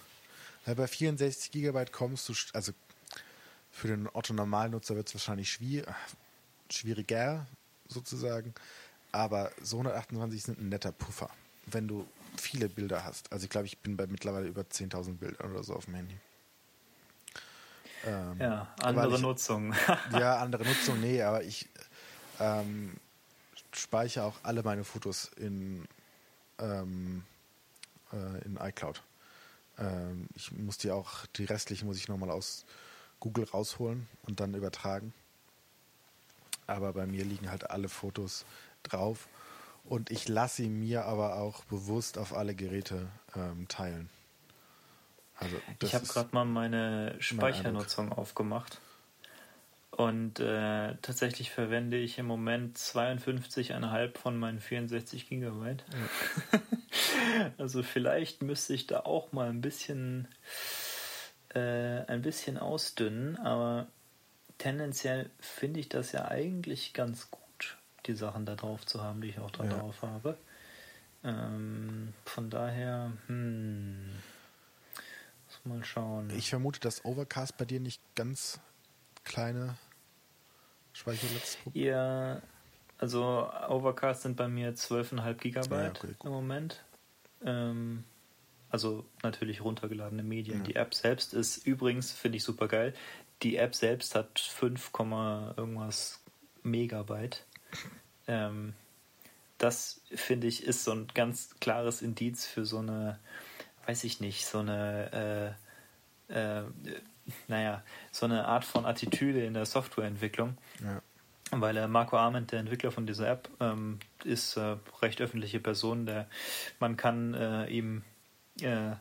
A: Weil bei 64 GB kommst du, also für den Otto-Normalnutzer wird es wahrscheinlich schwierig, schwieriger sozusagen, aber so 128 sind ein netter Puffer wenn du viele Bilder hast. Also ich glaube, ich bin bei mittlerweile über 10.000 Bildern oder so auf dem Handy.
B: Ähm, ja, andere ich, Nutzung. <laughs>
A: ja, <laughs> andere Nutzung, nee, aber ich ähm, speichere auch alle meine Fotos in, ähm, äh, in iCloud. Ähm, ich muss die auch, die restlichen muss ich nochmal aus Google rausholen und dann übertragen. Aber bei mir liegen halt alle Fotos drauf und ich lasse sie mir aber auch bewusst auf alle Geräte ähm, teilen.
B: Also ich habe gerade mal meine Speichernutzung aufgemacht. Und äh, tatsächlich verwende ich im Moment 52,5 von meinen 64 Gigabyte. Ja. <laughs> also vielleicht müsste ich da auch mal ein bisschen äh, ein bisschen ausdünnen, aber tendenziell finde ich das ja eigentlich ganz gut, die Sachen da drauf zu haben, die ich auch da ja. drauf habe. Ähm, von daher, hm, muss mal schauen.
A: Ich vermute, dass Overcast bei dir nicht ganz kleine Speicherplatzgruppen?
B: Ja, also Overcast sind bei mir 12,5 Gigabyte ja, okay, im Moment. Ähm, also natürlich runtergeladene Medien. Ja. Die App selbst ist übrigens, finde ich super geil, die App selbst hat 5, irgendwas Megabyte. Ähm, das finde ich ist so ein ganz klares Indiz für so eine, weiß ich nicht, so eine äh, äh, naja, so eine Art von Attitüde in der Softwareentwicklung. Ja. Weil äh, Marco Arment, der Entwickler von dieser App, ähm, ist äh, recht öffentliche Person. Der, man kann äh, ihm äh,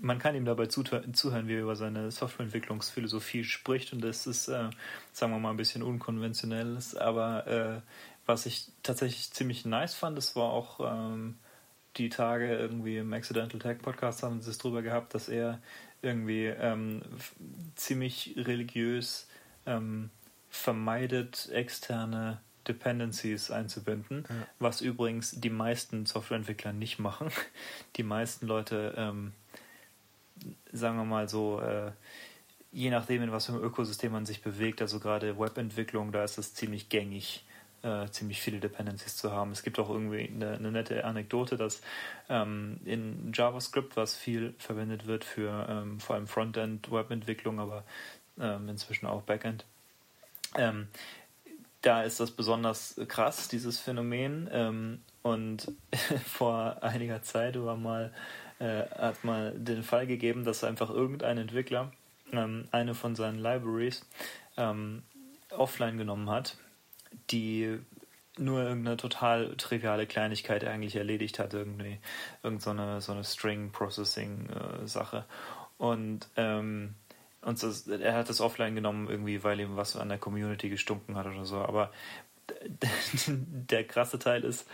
B: man kann ihm dabei zuhören, wie er über seine Softwareentwicklungsphilosophie spricht und das ist, äh, sagen wir mal, ein bisschen unkonventionell. Aber äh, was ich tatsächlich ziemlich nice fand, das war auch ähm, die Tage irgendwie im Accidental Tech Podcast haben sie es drüber gehabt, dass er irgendwie ähm, ziemlich religiös ähm, vermeidet, externe Dependencies einzubinden, ja. was übrigens die meisten Softwareentwickler nicht machen. Die meisten Leute, ähm, sagen wir mal so, äh, je nachdem, in was für einem Ökosystem man sich bewegt, also gerade Webentwicklung, da ist es ziemlich gängig, äh, ziemlich viele Dependencies zu haben. Es gibt auch irgendwie eine, eine nette Anekdote, dass ähm, in JavaScript, was viel verwendet wird für ähm, vor allem Frontend-Webentwicklung, aber ähm, inzwischen auch Backend, ähm, da ist das besonders krass, dieses Phänomen. Ähm, und <laughs> vor einiger Zeit war mal, äh, hat mal den Fall gegeben, dass einfach irgendein Entwickler ähm, eine von seinen Libraries offline genommen hat die nur irgendeine total triviale Kleinigkeit eigentlich erledigt hat, irgendwie irgendeine so eine String Processing äh, Sache und ähm, und das, er hat das offline genommen irgendwie, weil ihm was an der Community gestunken hat oder so. Aber <laughs> der krasse Teil ist,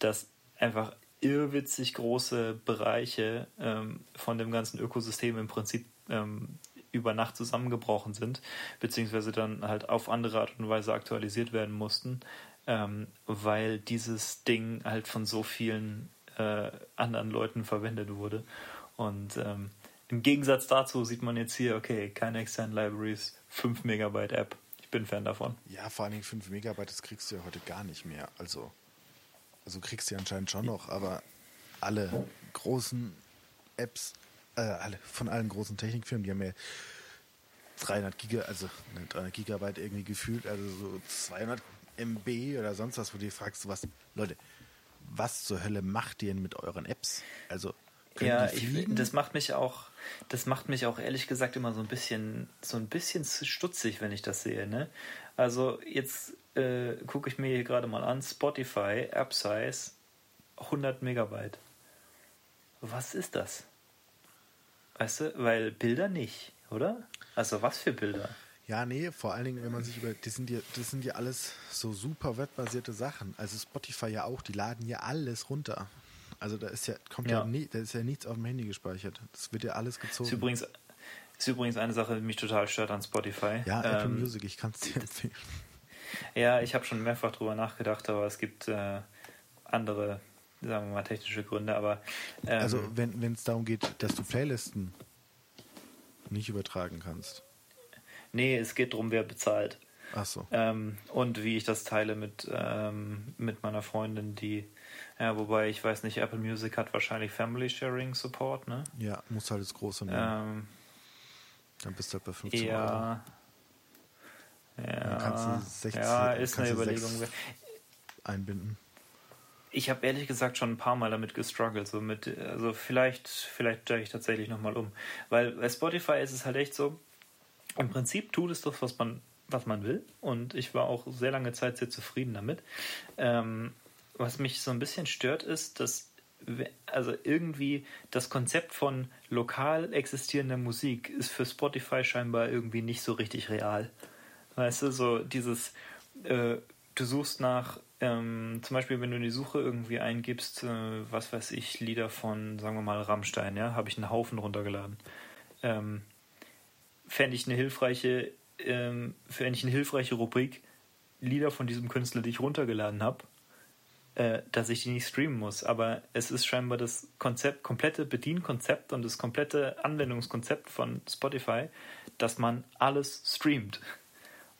B: dass einfach irrwitzig große Bereiche ähm, von dem ganzen Ökosystem im Prinzip ähm, über Nacht zusammengebrochen sind, beziehungsweise dann halt auf andere Art und Weise aktualisiert werden mussten, ähm, weil dieses Ding halt von so vielen äh, anderen Leuten verwendet wurde. Und ähm, im Gegensatz dazu sieht man jetzt hier, okay, keine externen Libraries, 5 Megabyte App. Ich bin Fan davon.
A: Ja, vor allen Dingen 5 Megabyte, das kriegst du ja heute gar nicht mehr. Also, also kriegst du anscheinend schon noch, aber alle großen Apps äh, alle, von allen großen Technikfirmen, die haben ja 300 Giga, also 300 ne, Gigabyte irgendwie gefühlt, also so 200 MB oder sonst was, wo du dir fragst, was, Leute, was zur Hölle macht ihr denn mit euren Apps? Also,
B: ja, ich, das macht mich auch, das macht mich auch ehrlich gesagt immer so ein bisschen, so ein bisschen stutzig, wenn ich das sehe, ne? Also jetzt äh, gucke ich mir hier gerade mal an, Spotify, App Size, 100 Megabyte. Was ist das? Weißt du, weil Bilder nicht, oder? Also was für Bilder?
A: Ja, nee, vor allen Dingen, wenn man sich über, das sind ja, das sind ja alles so super webbasierte Sachen. Also Spotify ja auch, die laden ja alles runter. Also da ist ja, kommt ja, ja nie, da ist ja nichts auf dem Handy gespeichert. Das wird ja alles gezogen.
B: Ist übrigens, ist übrigens eine Sache, die mich total stört an Spotify.
A: Ja, ähm, Apple Music, ich kann es dir empfehlen.
B: Ja, ich habe schon mehrfach drüber nachgedacht, aber es gibt äh, andere sagen wir mal, technische Gründe, aber.
A: Ähm, also, wenn es darum geht, dass du Playlisten nicht übertragen kannst.
B: Nee, es geht darum, wer bezahlt.
A: Ach so.
B: Ähm, und wie ich das teile mit, ähm, mit meiner Freundin, die. Ja, wobei ich weiß nicht, Apple Music hat wahrscheinlich Family Sharing Support, ne?
A: Ja, muss halt das große nehmen. Ähm, dann bist du halt bei 15
B: ja,
A: Euro.
B: Ja, dann kannst du 60, ja, ist eine Überlegung. 6,
A: einbinden?
B: Ich habe ehrlich gesagt schon ein paar Mal damit gestruggelt. So mit, also vielleicht, vielleicht steige ich tatsächlich nochmal um. Weil bei Spotify ist es halt echt so, im Prinzip tut es doch, was man, was man will. Und ich war auch sehr lange Zeit sehr zufrieden damit. Ähm, was mich so ein bisschen stört, ist, dass also irgendwie das Konzept von lokal existierender Musik ist für Spotify scheinbar irgendwie nicht so richtig real. Weißt du, so dieses, äh, du suchst nach, ähm, zum Beispiel, wenn du in die Suche irgendwie eingibst, äh, was weiß ich, Lieder von, sagen wir mal, Rammstein, ja, habe ich einen Haufen runtergeladen. Ähm, Fände ich eine hilfreiche, ähm, fände ich eine hilfreiche Rubrik, Lieder von diesem Künstler, die ich runtergeladen habe, äh, dass ich die nicht streamen muss. Aber es ist scheinbar das Konzept, komplette Bedienkonzept und das komplette Anwendungskonzept von Spotify, dass man alles streamt.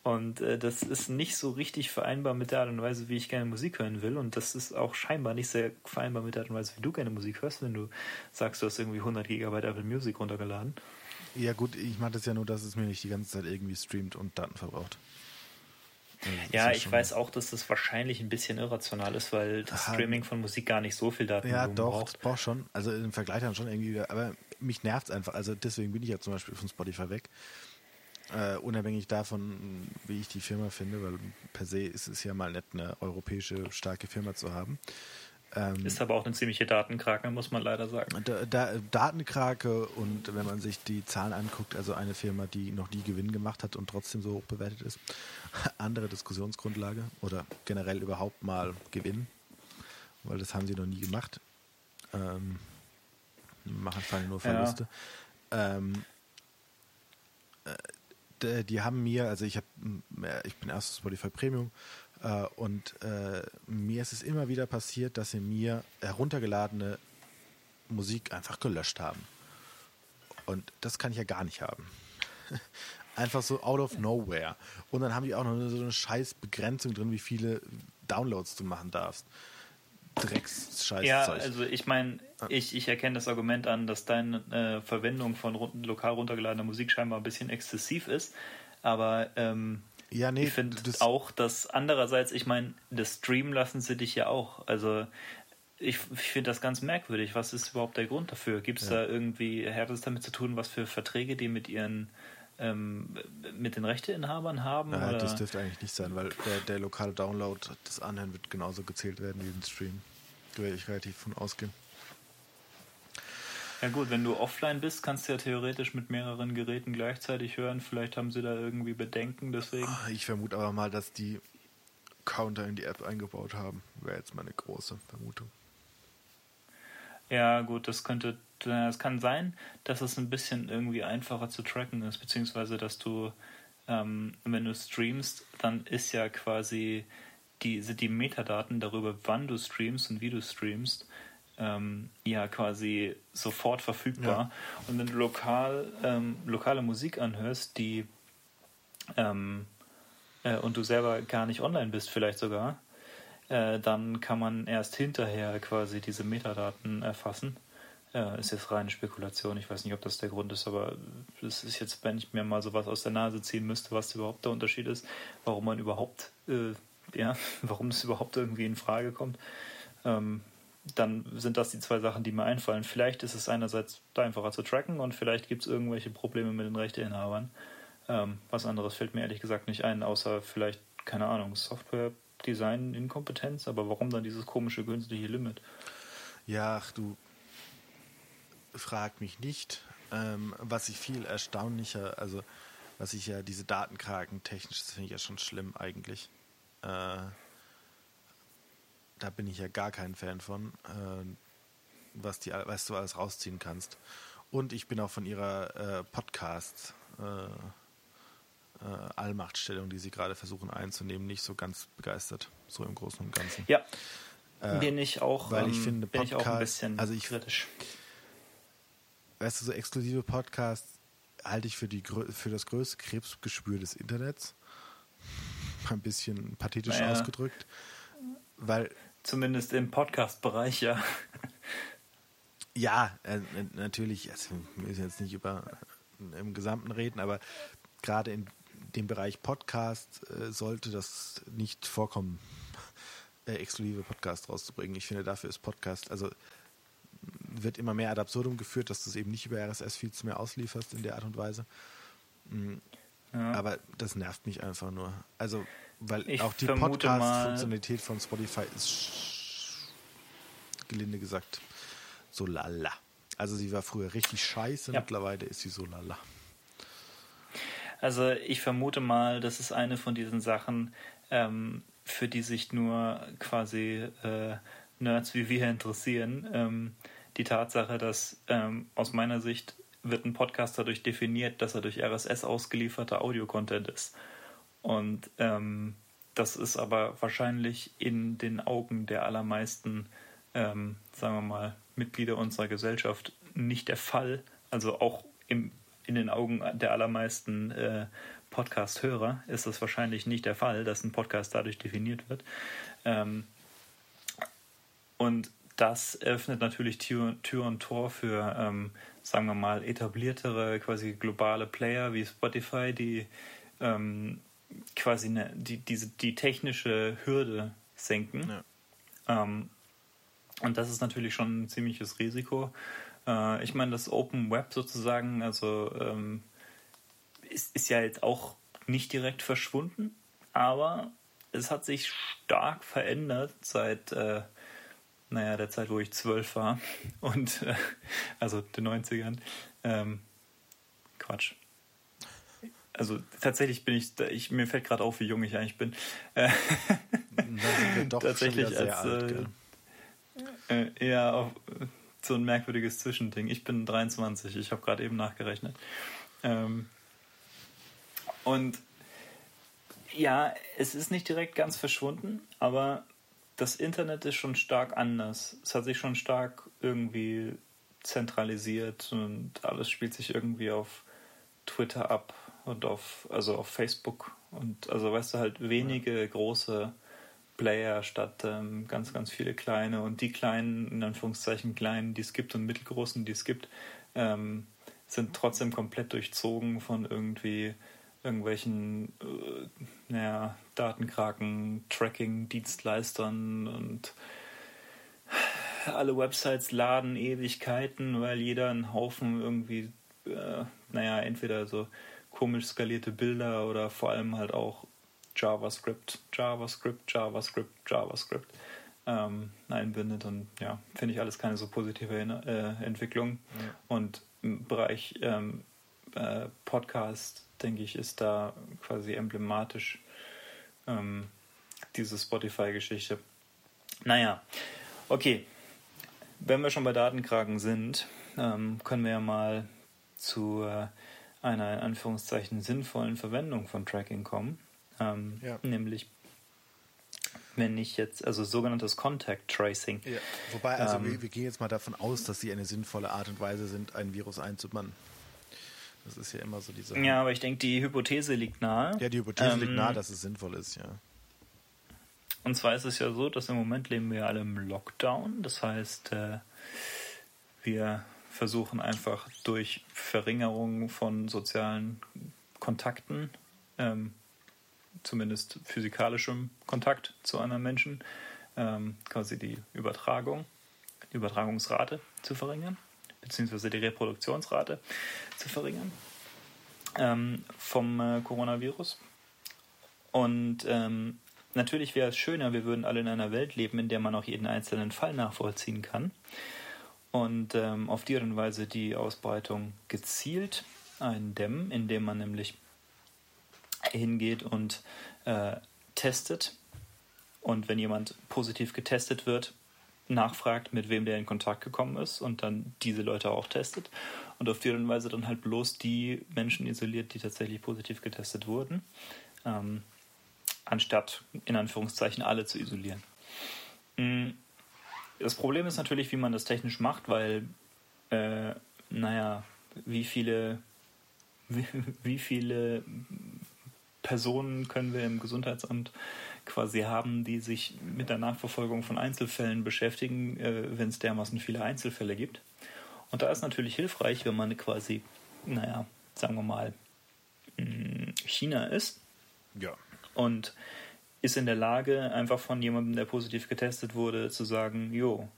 B: Und äh, das ist nicht so richtig vereinbar mit der Art und Weise, wie ich gerne Musik hören will. Und das ist auch scheinbar nicht sehr vereinbar mit der Art und Weise, wie du gerne Musik hörst, wenn du sagst, du hast irgendwie 100 Gigabyte Apple Music runtergeladen.
A: Ja gut, ich mache das ja nur, dass es mir nicht die ganze Zeit irgendwie streamt und Daten verbraucht.
B: Also ja, ich weiß auch, dass das wahrscheinlich ein bisschen irrational ist, weil das Aha. Streaming von Musik gar nicht so viel Daten
A: Ja, doch, braucht. das braucht schon. Also im Vergleich dann schon irgendwie, aber mich nervt es einfach. Also deswegen bin ich ja zum Beispiel von Spotify weg. Äh, unabhängig davon, wie ich die Firma finde, weil per se ist es ja mal nett, eine europäische starke Firma zu haben.
B: Ähm, ist aber auch eine ziemliche Datenkrake, muss man leider sagen.
A: Da, da, Datenkrake und wenn man sich die Zahlen anguckt, also eine Firma, die noch nie Gewinn gemacht hat und trotzdem so hoch bewertet ist, <laughs> andere Diskussionsgrundlage oder generell überhaupt mal Gewinn, weil das haben sie noch nie gemacht. Ähm, machen fallen nur Verluste. Ja. Ähm, äh, die haben mir, also ich habe, ich bin erst Spotify Premium äh, und äh, mir ist es immer wieder passiert, dass sie mir heruntergeladene Musik einfach gelöscht haben. Und das kann ich ja gar nicht haben. <laughs> einfach so out of nowhere. Und dann haben die auch noch so eine scheiß Begrenzung drin, wie viele Downloads du machen darfst. Drecks-Scheiß.
B: Ja, also ich meine, ich, ich erkenne das Argument an, dass deine äh, Verwendung von lokal runtergeladener Musik scheinbar ein bisschen exzessiv ist. Aber ähm, ja, nee, ich finde auch, dass andererseits, ich meine, das Stream lassen sie dich ja auch. Also ich, ich finde das ganz merkwürdig. Was ist überhaupt der Grund dafür? Gibt es ja. da irgendwie, hat es damit zu tun, was für Verträge die mit ihren ähm, mit den Rechteinhabern haben?
A: Ja, das dürfte eigentlich nicht sein, weil der, der lokale Download, das Anhören wird genauso gezählt werden wie den Stream. Da werde ich relativ von ausgehen.
B: Ja gut, wenn du offline bist, kannst du ja theoretisch mit mehreren Geräten gleichzeitig hören. Vielleicht haben sie da irgendwie Bedenken deswegen. Ah,
A: ich vermute aber mal, dass die Counter in die App eingebaut haben. Wäre jetzt meine große Vermutung.
B: Ja gut, das könnte, es kann sein, dass es ein bisschen irgendwie einfacher zu tracken ist, beziehungsweise dass du, ähm, wenn du streamst, dann ist ja quasi die, sind die Metadaten darüber, wann du streamst und wie du streamst, ähm, ja quasi sofort verfügbar. Ja. Und wenn du lokal ähm, lokale Musik anhörst, die ähm, äh, und du selber gar nicht online bist, vielleicht sogar, äh, dann kann man erst hinterher quasi diese Metadaten erfassen. Äh, ist jetzt reine Spekulation, ich weiß nicht, ob das der Grund ist, aber es ist jetzt, wenn ich mir mal sowas aus der Nase ziehen müsste, was überhaupt der Unterschied ist, warum man überhaupt, äh, ja, <laughs> warum es überhaupt irgendwie in Frage kommt. Ähm, dann sind das die zwei Sachen, die mir einfallen. Vielleicht ist es einerseits einfacher zu tracken und vielleicht gibt es irgendwelche Probleme mit den Rechteinhabern. Ähm, was anderes fällt mir ehrlich gesagt nicht ein, außer vielleicht, keine Ahnung, Software-Design-Inkompetenz. Aber warum dann dieses komische künstliche Limit?
A: Ja, ach du, frag mich nicht. Ähm, was ich viel erstaunlicher, also was ich ja diese Datenkraken technisch, das finde ich ja schon schlimm eigentlich. Äh, da bin ich ja gar kein Fan von, äh, was, die, was du alles rausziehen kannst. Und ich bin auch von ihrer äh, Podcast äh, äh, Allmachtstellung, die sie gerade versuchen einzunehmen, nicht so ganz begeistert, so im Großen und Ganzen.
B: Ja, bin ich auch,
A: weil ich ähm, finde
B: Podcast, bin ich auch ein bisschen
A: also ich, kritisch. Weißt du, so exklusive Podcasts halte ich für, die, für das größte Krebsgespür des Internets. Ein bisschen pathetisch naja. ausgedrückt. Weil
B: Zumindest im Podcast-Bereich, ja.
A: Ja, äh, natürlich, also wir müssen jetzt nicht über äh, im Gesamten reden, aber gerade in dem Bereich Podcast äh, sollte das nicht vorkommen. äh, exklusive Podcasts rauszubringen. Ich finde, dafür ist Podcast, also wird immer mehr ad absurdum geführt, dass du es eben nicht über RSS-Feeds mehr auslieferst in der Art und Weise. Mhm. Ja. Aber das nervt mich einfach nur. Also, weil ich auch die Podcast-Funktionalität von Spotify ist gelinde gesagt so lala. Also sie war früher richtig scheiße, ja. mittlerweile ist sie so lala.
B: Also ich vermute mal, das ist eine von diesen Sachen, ähm, für die sich nur quasi äh, Nerds wie wir interessieren. Ähm, die Tatsache, dass ähm, aus meiner Sicht wird ein Podcast dadurch definiert, dass er durch RSS ausgelieferter Audio-Content ist. Und ähm, das ist aber wahrscheinlich in den Augen der allermeisten, ähm, sagen wir mal, Mitglieder unserer Gesellschaft nicht der Fall. Also auch im, in den Augen der allermeisten äh, Podcast-Hörer ist das wahrscheinlich nicht der Fall, dass ein Podcast dadurch definiert wird. Ähm, und das öffnet natürlich Tür, Tür und Tor für, ähm, sagen wir mal, etabliertere, quasi globale Player wie Spotify, die ähm, quasi eine, die, diese, die technische Hürde senken. Ja. Ähm, und das ist natürlich schon ein ziemliches Risiko. Äh, ich meine, das Open Web sozusagen, also ähm, ist, ist ja jetzt auch nicht direkt verschwunden, aber es hat sich stark verändert seit äh, naja, der Zeit, wo ich zwölf war und äh, also den 90ern. Ähm, Quatsch. Also tatsächlich bin ich, ich mir fällt gerade auf, wie jung ich eigentlich bin. Äh, tatsächlich als alt, äh, äh, ja, auf, so ein merkwürdiges Zwischending. Ich bin 23, ich habe gerade eben nachgerechnet. Ähm, und ja, es ist nicht direkt ganz verschwunden, aber das Internet ist schon stark anders. Es hat sich schon stark irgendwie zentralisiert und alles spielt sich irgendwie auf Twitter ab und auf, also auf Facebook. Und also weißt du halt wenige große Player statt ähm, ganz, ganz viele kleine. Und die kleinen, in Anführungszeichen kleinen, die es gibt und mittelgroßen, die es gibt, ähm, sind trotzdem komplett durchzogen von irgendwie irgendwelchen äh, naja, Datenkraken, Tracking-Dienstleistern und alle Websites laden Ewigkeiten, weil jeder einen Haufen irgendwie, äh, naja, entweder so komisch skalierte Bilder oder vor allem halt auch JavaScript, JavaScript, JavaScript, JavaScript ähm, einbindet. Und ja, finde ich alles keine so positive äh, Entwicklung. Ja. Und im Bereich ähm, äh, Podcast denke ich, ist da quasi emblematisch ähm, diese Spotify-Geschichte. Naja, okay. Wenn wir schon bei Datenkragen sind, ähm, können wir ja mal zu äh, einer in Anführungszeichen sinnvollen Verwendung von Tracking kommen. Ähm, ja. Nämlich wenn ich jetzt, also sogenanntes Contact Tracing.
A: Ja. Wobei, also ähm, wir, wir, gehen jetzt mal davon aus, dass sie eine sinnvolle Art und Weise sind, ein Virus einzubannen. Das ist ja immer so diese.
B: Ja, aber ich denke, die Hypothese liegt nahe.
A: Ja, die Hypothese ähm, liegt nahe, dass es sinnvoll ist, ja.
B: Und zwar ist es ja so, dass im Moment leben wir alle im Lockdown. Das heißt, äh, wir versuchen einfach durch Verringerung von sozialen Kontakten, ähm, zumindest physikalischem Kontakt zu anderen Menschen, ähm, quasi die Übertragung, die Übertragungsrate zu verringern beziehungsweise die Reproduktionsrate zu verringern ähm, vom äh, Coronavirus. Und ähm, natürlich wäre es schöner, wir würden alle in einer Welt leben, in der man auch jeden einzelnen Fall nachvollziehen kann und ähm, auf die Art und Weise die Ausbreitung gezielt eindämmen, indem man nämlich hingeht und äh, testet. Und wenn jemand positiv getestet wird, nachfragt, mit wem der in Kontakt gekommen ist und dann diese Leute auch testet und auf die Art und Weise dann halt bloß die Menschen isoliert, die tatsächlich positiv getestet wurden, ähm, anstatt in Anführungszeichen alle zu isolieren. Mm, das Problem ist natürlich, wie man das technisch macht, weil, äh, naja, wie viele, wie, <laughs> wie viele Personen können wir im Gesundheitsamt quasi haben, die sich mit der Nachverfolgung von Einzelfällen beschäftigen, äh, wenn es dermaßen viele Einzelfälle gibt. Und da ist natürlich hilfreich, wenn man quasi, naja, sagen wir mal, mm, China ist.
A: Ja.
B: Und ist in der Lage, einfach von jemandem, der positiv getestet wurde, zu sagen, jo,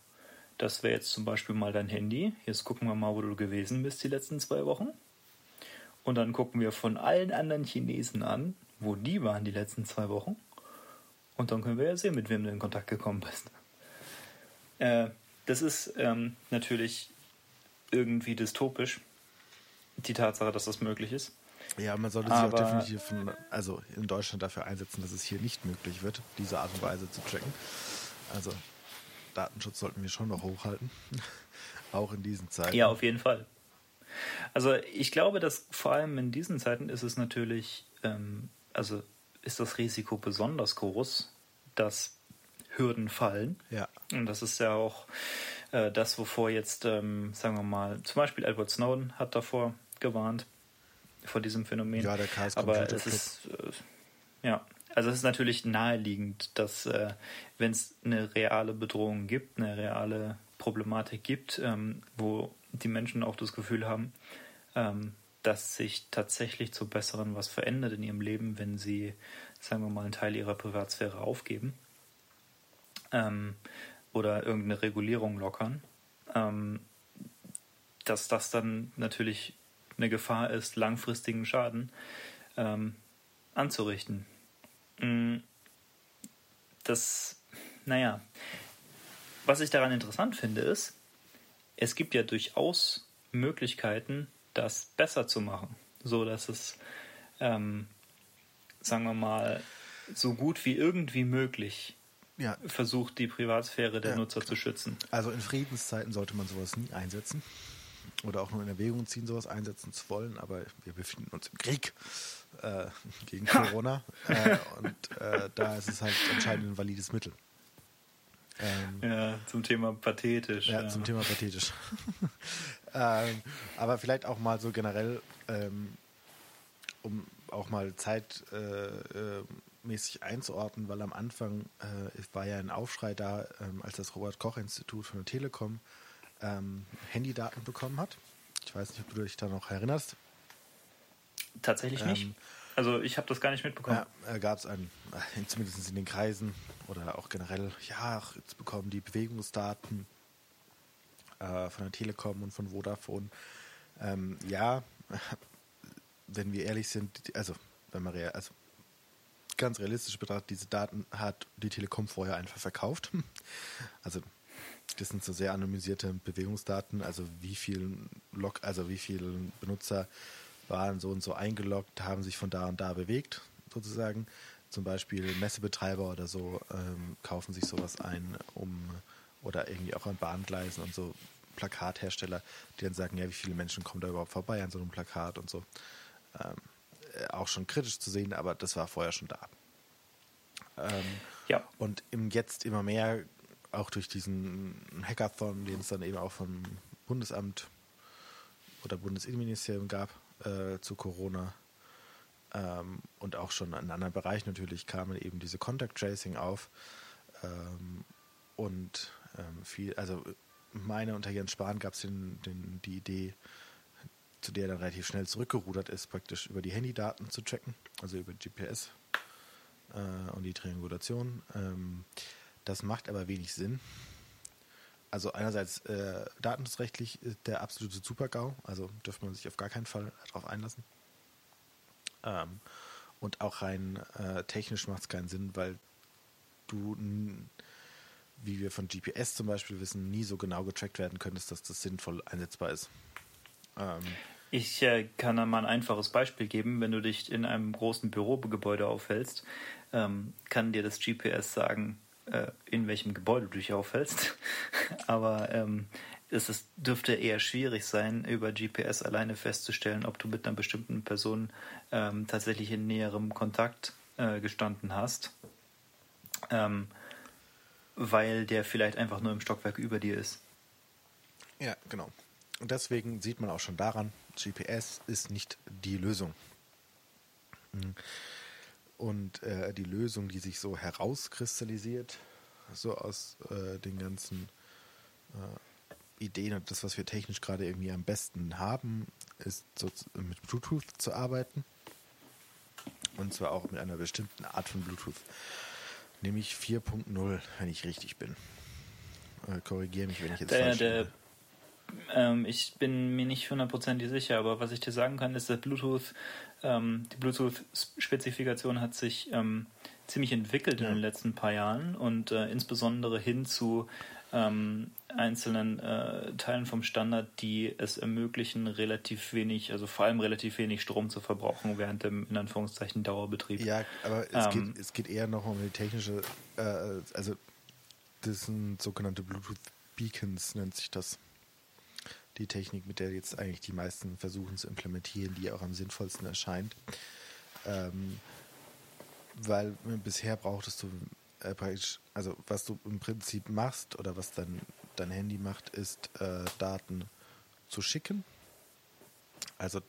B: das wäre jetzt zum Beispiel mal dein Handy. Jetzt gucken wir mal, wo du gewesen bist die letzten zwei Wochen. Und dann gucken wir von allen anderen Chinesen an, wo die waren die letzten zwei Wochen. Und dann können wir ja sehen, mit wem du in Kontakt gekommen bist. Äh, das ist ähm, natürlich irgendwie dystopisch, die Tatsache, dass das möglich ist.
A: Ja, man sollte sich Aber, auch definitiv von, also in Deutschland dafür einsetzen, dass es hier nicht möglich wird, diese Art und Weise zu tracken. Also Datenschutz sollten wir schon noch hochhalten, <laughs> auch in diesen Zeiten.
B: Ja, auf jeden Fall. Also ich glaube, dass vor allem in diesen Zeiten ist es natürlich, ähm, also ist das Risiko besonders groß, dass Hürden fallen.
A: Ja.
B: Und das ist ja auch äh, das, wovor jetzt, ähm, sagen wir mal, zum Beispiel Edward Snowden hat davor gewarnt, vor diesem Phänomen.
A: Ja, der Chaos
B: Aber es ist, äh, ja, also es ist natürlich naheliegend, dass äh, wenn es eine reale Bedrohung gibt, eine reale Problematik gibt, ähm, wo die Menschen auch das Gefühl haben, ähm, dass sich tatsächlich zu Besseren was verändert in ihrem Leben, wenn sie, sagen wir mal, einen Teil ihrer Privatsphäre aufgeben ähm, oder irgendeine Regulierung lockern, ähm, dass das dann natürlich eine Gefahr ist, langfristigen Schaden ähm, anzurichten. Mm, das, naja, was ich daran interessant finde, ist, es gibt ja durchaus Möglichkeiten, das besser zu machen, so dass es, ähm, sagen wir mal, so gut wie irgendwie möglich ja. versucht, die Privatsphäre der ja, Nutzer zu schützen.
A: Also in Friedenszeiten sollte man sowas nie einsetzen oder auch nur in Erwägung ziehen, sowas einsetzen zu wollen, aber wir befinden uns im Krieg äh, gegen <laughs> Corona äh, und äh, da ist es halt anscheinend ein valides Mittel.
B: Ähm, ja, zum Thema pathetisch.
A: Ja, ja. zum Thema pathetisch. <laughs> ähm, aber vielleicht auch mal so generell, ähm, um auch mal zeitmäßig äh, einzuordnen, weil am Anfang äh, war ja ein Aufschrei da, ähm, als das Robert-Koch-Institut von der Telekom ähm, Handydaten bekommen hat. Ich weiß nicht, ob du dich da noch erinnerst.
B: Tatsächlich nicht. Ähm, also ich habe das gar nicht mitbekommen.
A: Ja, äh, gab es einen, äh, zumindest in den Kreisen oder auch generell, ja, jetzt bekommen die Bewegungsdaten äh, von der Telekom und von Vodafone. Ähm, ja, <laughs> wenn wir ehrlich sind, also wenn man real, also ganz realistisch betrachtet, diese Daten hat die Telekom vorher einfach verkauft. <laughs> Also das sind so sehr anonymisierte Bewegungsdaten, also wie viel Log, also wie viele Benutzer waren so und so eingeloggt, haben sich von da und da bewegt, sozusagen. Zum Beispiel Messebetreiber oder so ähm, kaufen sich sowas ein, um oder irgendwie auch an Bahngleisen und so Plakathersteller, die dann sagen, ja, wie viele Menschen kommen da überhaupt vorbei an so einem Plakat und so. Ähm, äh, auch schon kritisch zu sehen, aber das war vorher schon da. Ähm, ja. Und im jetzt immer mehr auch durch diesen Hackathon, den es dann eben auch vom Bundesamt oder Bundesinnenministerium gab äh, zu Corona ähm, und auch schon in anderen Bereichen natürlich kamen eben diese Contact Tracing auf ähm, und ähm, viel, also meine unter Jens Spahn gab es den, den, die Idee, zu der dann relativ schnell zurückgerudert ist, praktisch über die Handydaten zu checken, also über GPS äh, und die Triangulation. Ähm, das macht aber wenig Sinn. Also einerseits äh, datenschutzrechtlich der absolute Super-GAU, also dürfte man sich auf gar keinen Fall darauf einlassen. Ähm, und auch rein äh, technisch macht es keinen Sinn, weil du, wie wir von GPS zum Beispiel wissen, nie so genau getrackt werden könntest, dass das sinnvoll einsetzbar ist.
B: Ähm, ich äh, kann da mal ein einfaches Beispiel geben. Wenn du dich in einem großen Bürogebäude aufhältst, ähm, kann dir das GPS sagen, äh, in welchem Gebäude du dich aufhältst. <laughs> Aber ähm, es ist, dürfte eher schwierig sein, über GPS alleine festzustellen, ob du mit einer bestimmten Person ähm, tatsächlich in näherem Kontakt äh, gestanden hast. Ähm, weil der vielleicht einfach nur im Stockwerk über dir ist.
A: Ja, genau. Und deswegen sieht man auch schon daran, GPS ist nicht die Lösung. Mhm. Und äh, die Lösung, die sich so herauskristallisiert, so aus äh, den ganzen äh, Ideen und das, was wir technisch gerade irgendwie am besten haben, ist so mit Bluetooth zu arbeiten. Und zwar auch mit einer bestimmten Art von Bluetooth. Nämlich 4.0, wenn ich richtig bin. Äh, Korrigiere mich, wenn ich jetzt
B: der,
A: falsch
B: der,
A: bin.
B: ähm, Ich bin mir nicht hundertprozentig sicher, aber was ich dir sagen kann, ist, dass Bluetooth, ähm, die Bluetooth-Spezifikation hat sich ähm, ziemlich entwickelt
A: Ja.
B: in den letzten paar Jahren und äh, insbesondere hin zu ähm, einzelnen äh, Teilen vom Standard, die es ermöglichen, relativ wenig, also vor allem relativ wenig Strom zu verbrauchen während dem in Anführungszeichen Dauerbetrieb.
A: Ja, aber es,
B: Ähm,
A: geht, es geht eher noch um die technische, äh, also das sind sogenannte Bluetooth Beacons, nennt sich das. Die Technik, mit der jetzt eigentlich die meisten versuchen zu implementieren, die auch am sinnvollsten erscheint. Ähm, weil äh, bisher brauchtest du äh, praktisch, also was du im Prinzip machst oder was dein, dein Handy macht, ist äh, Daten zu schicken. Also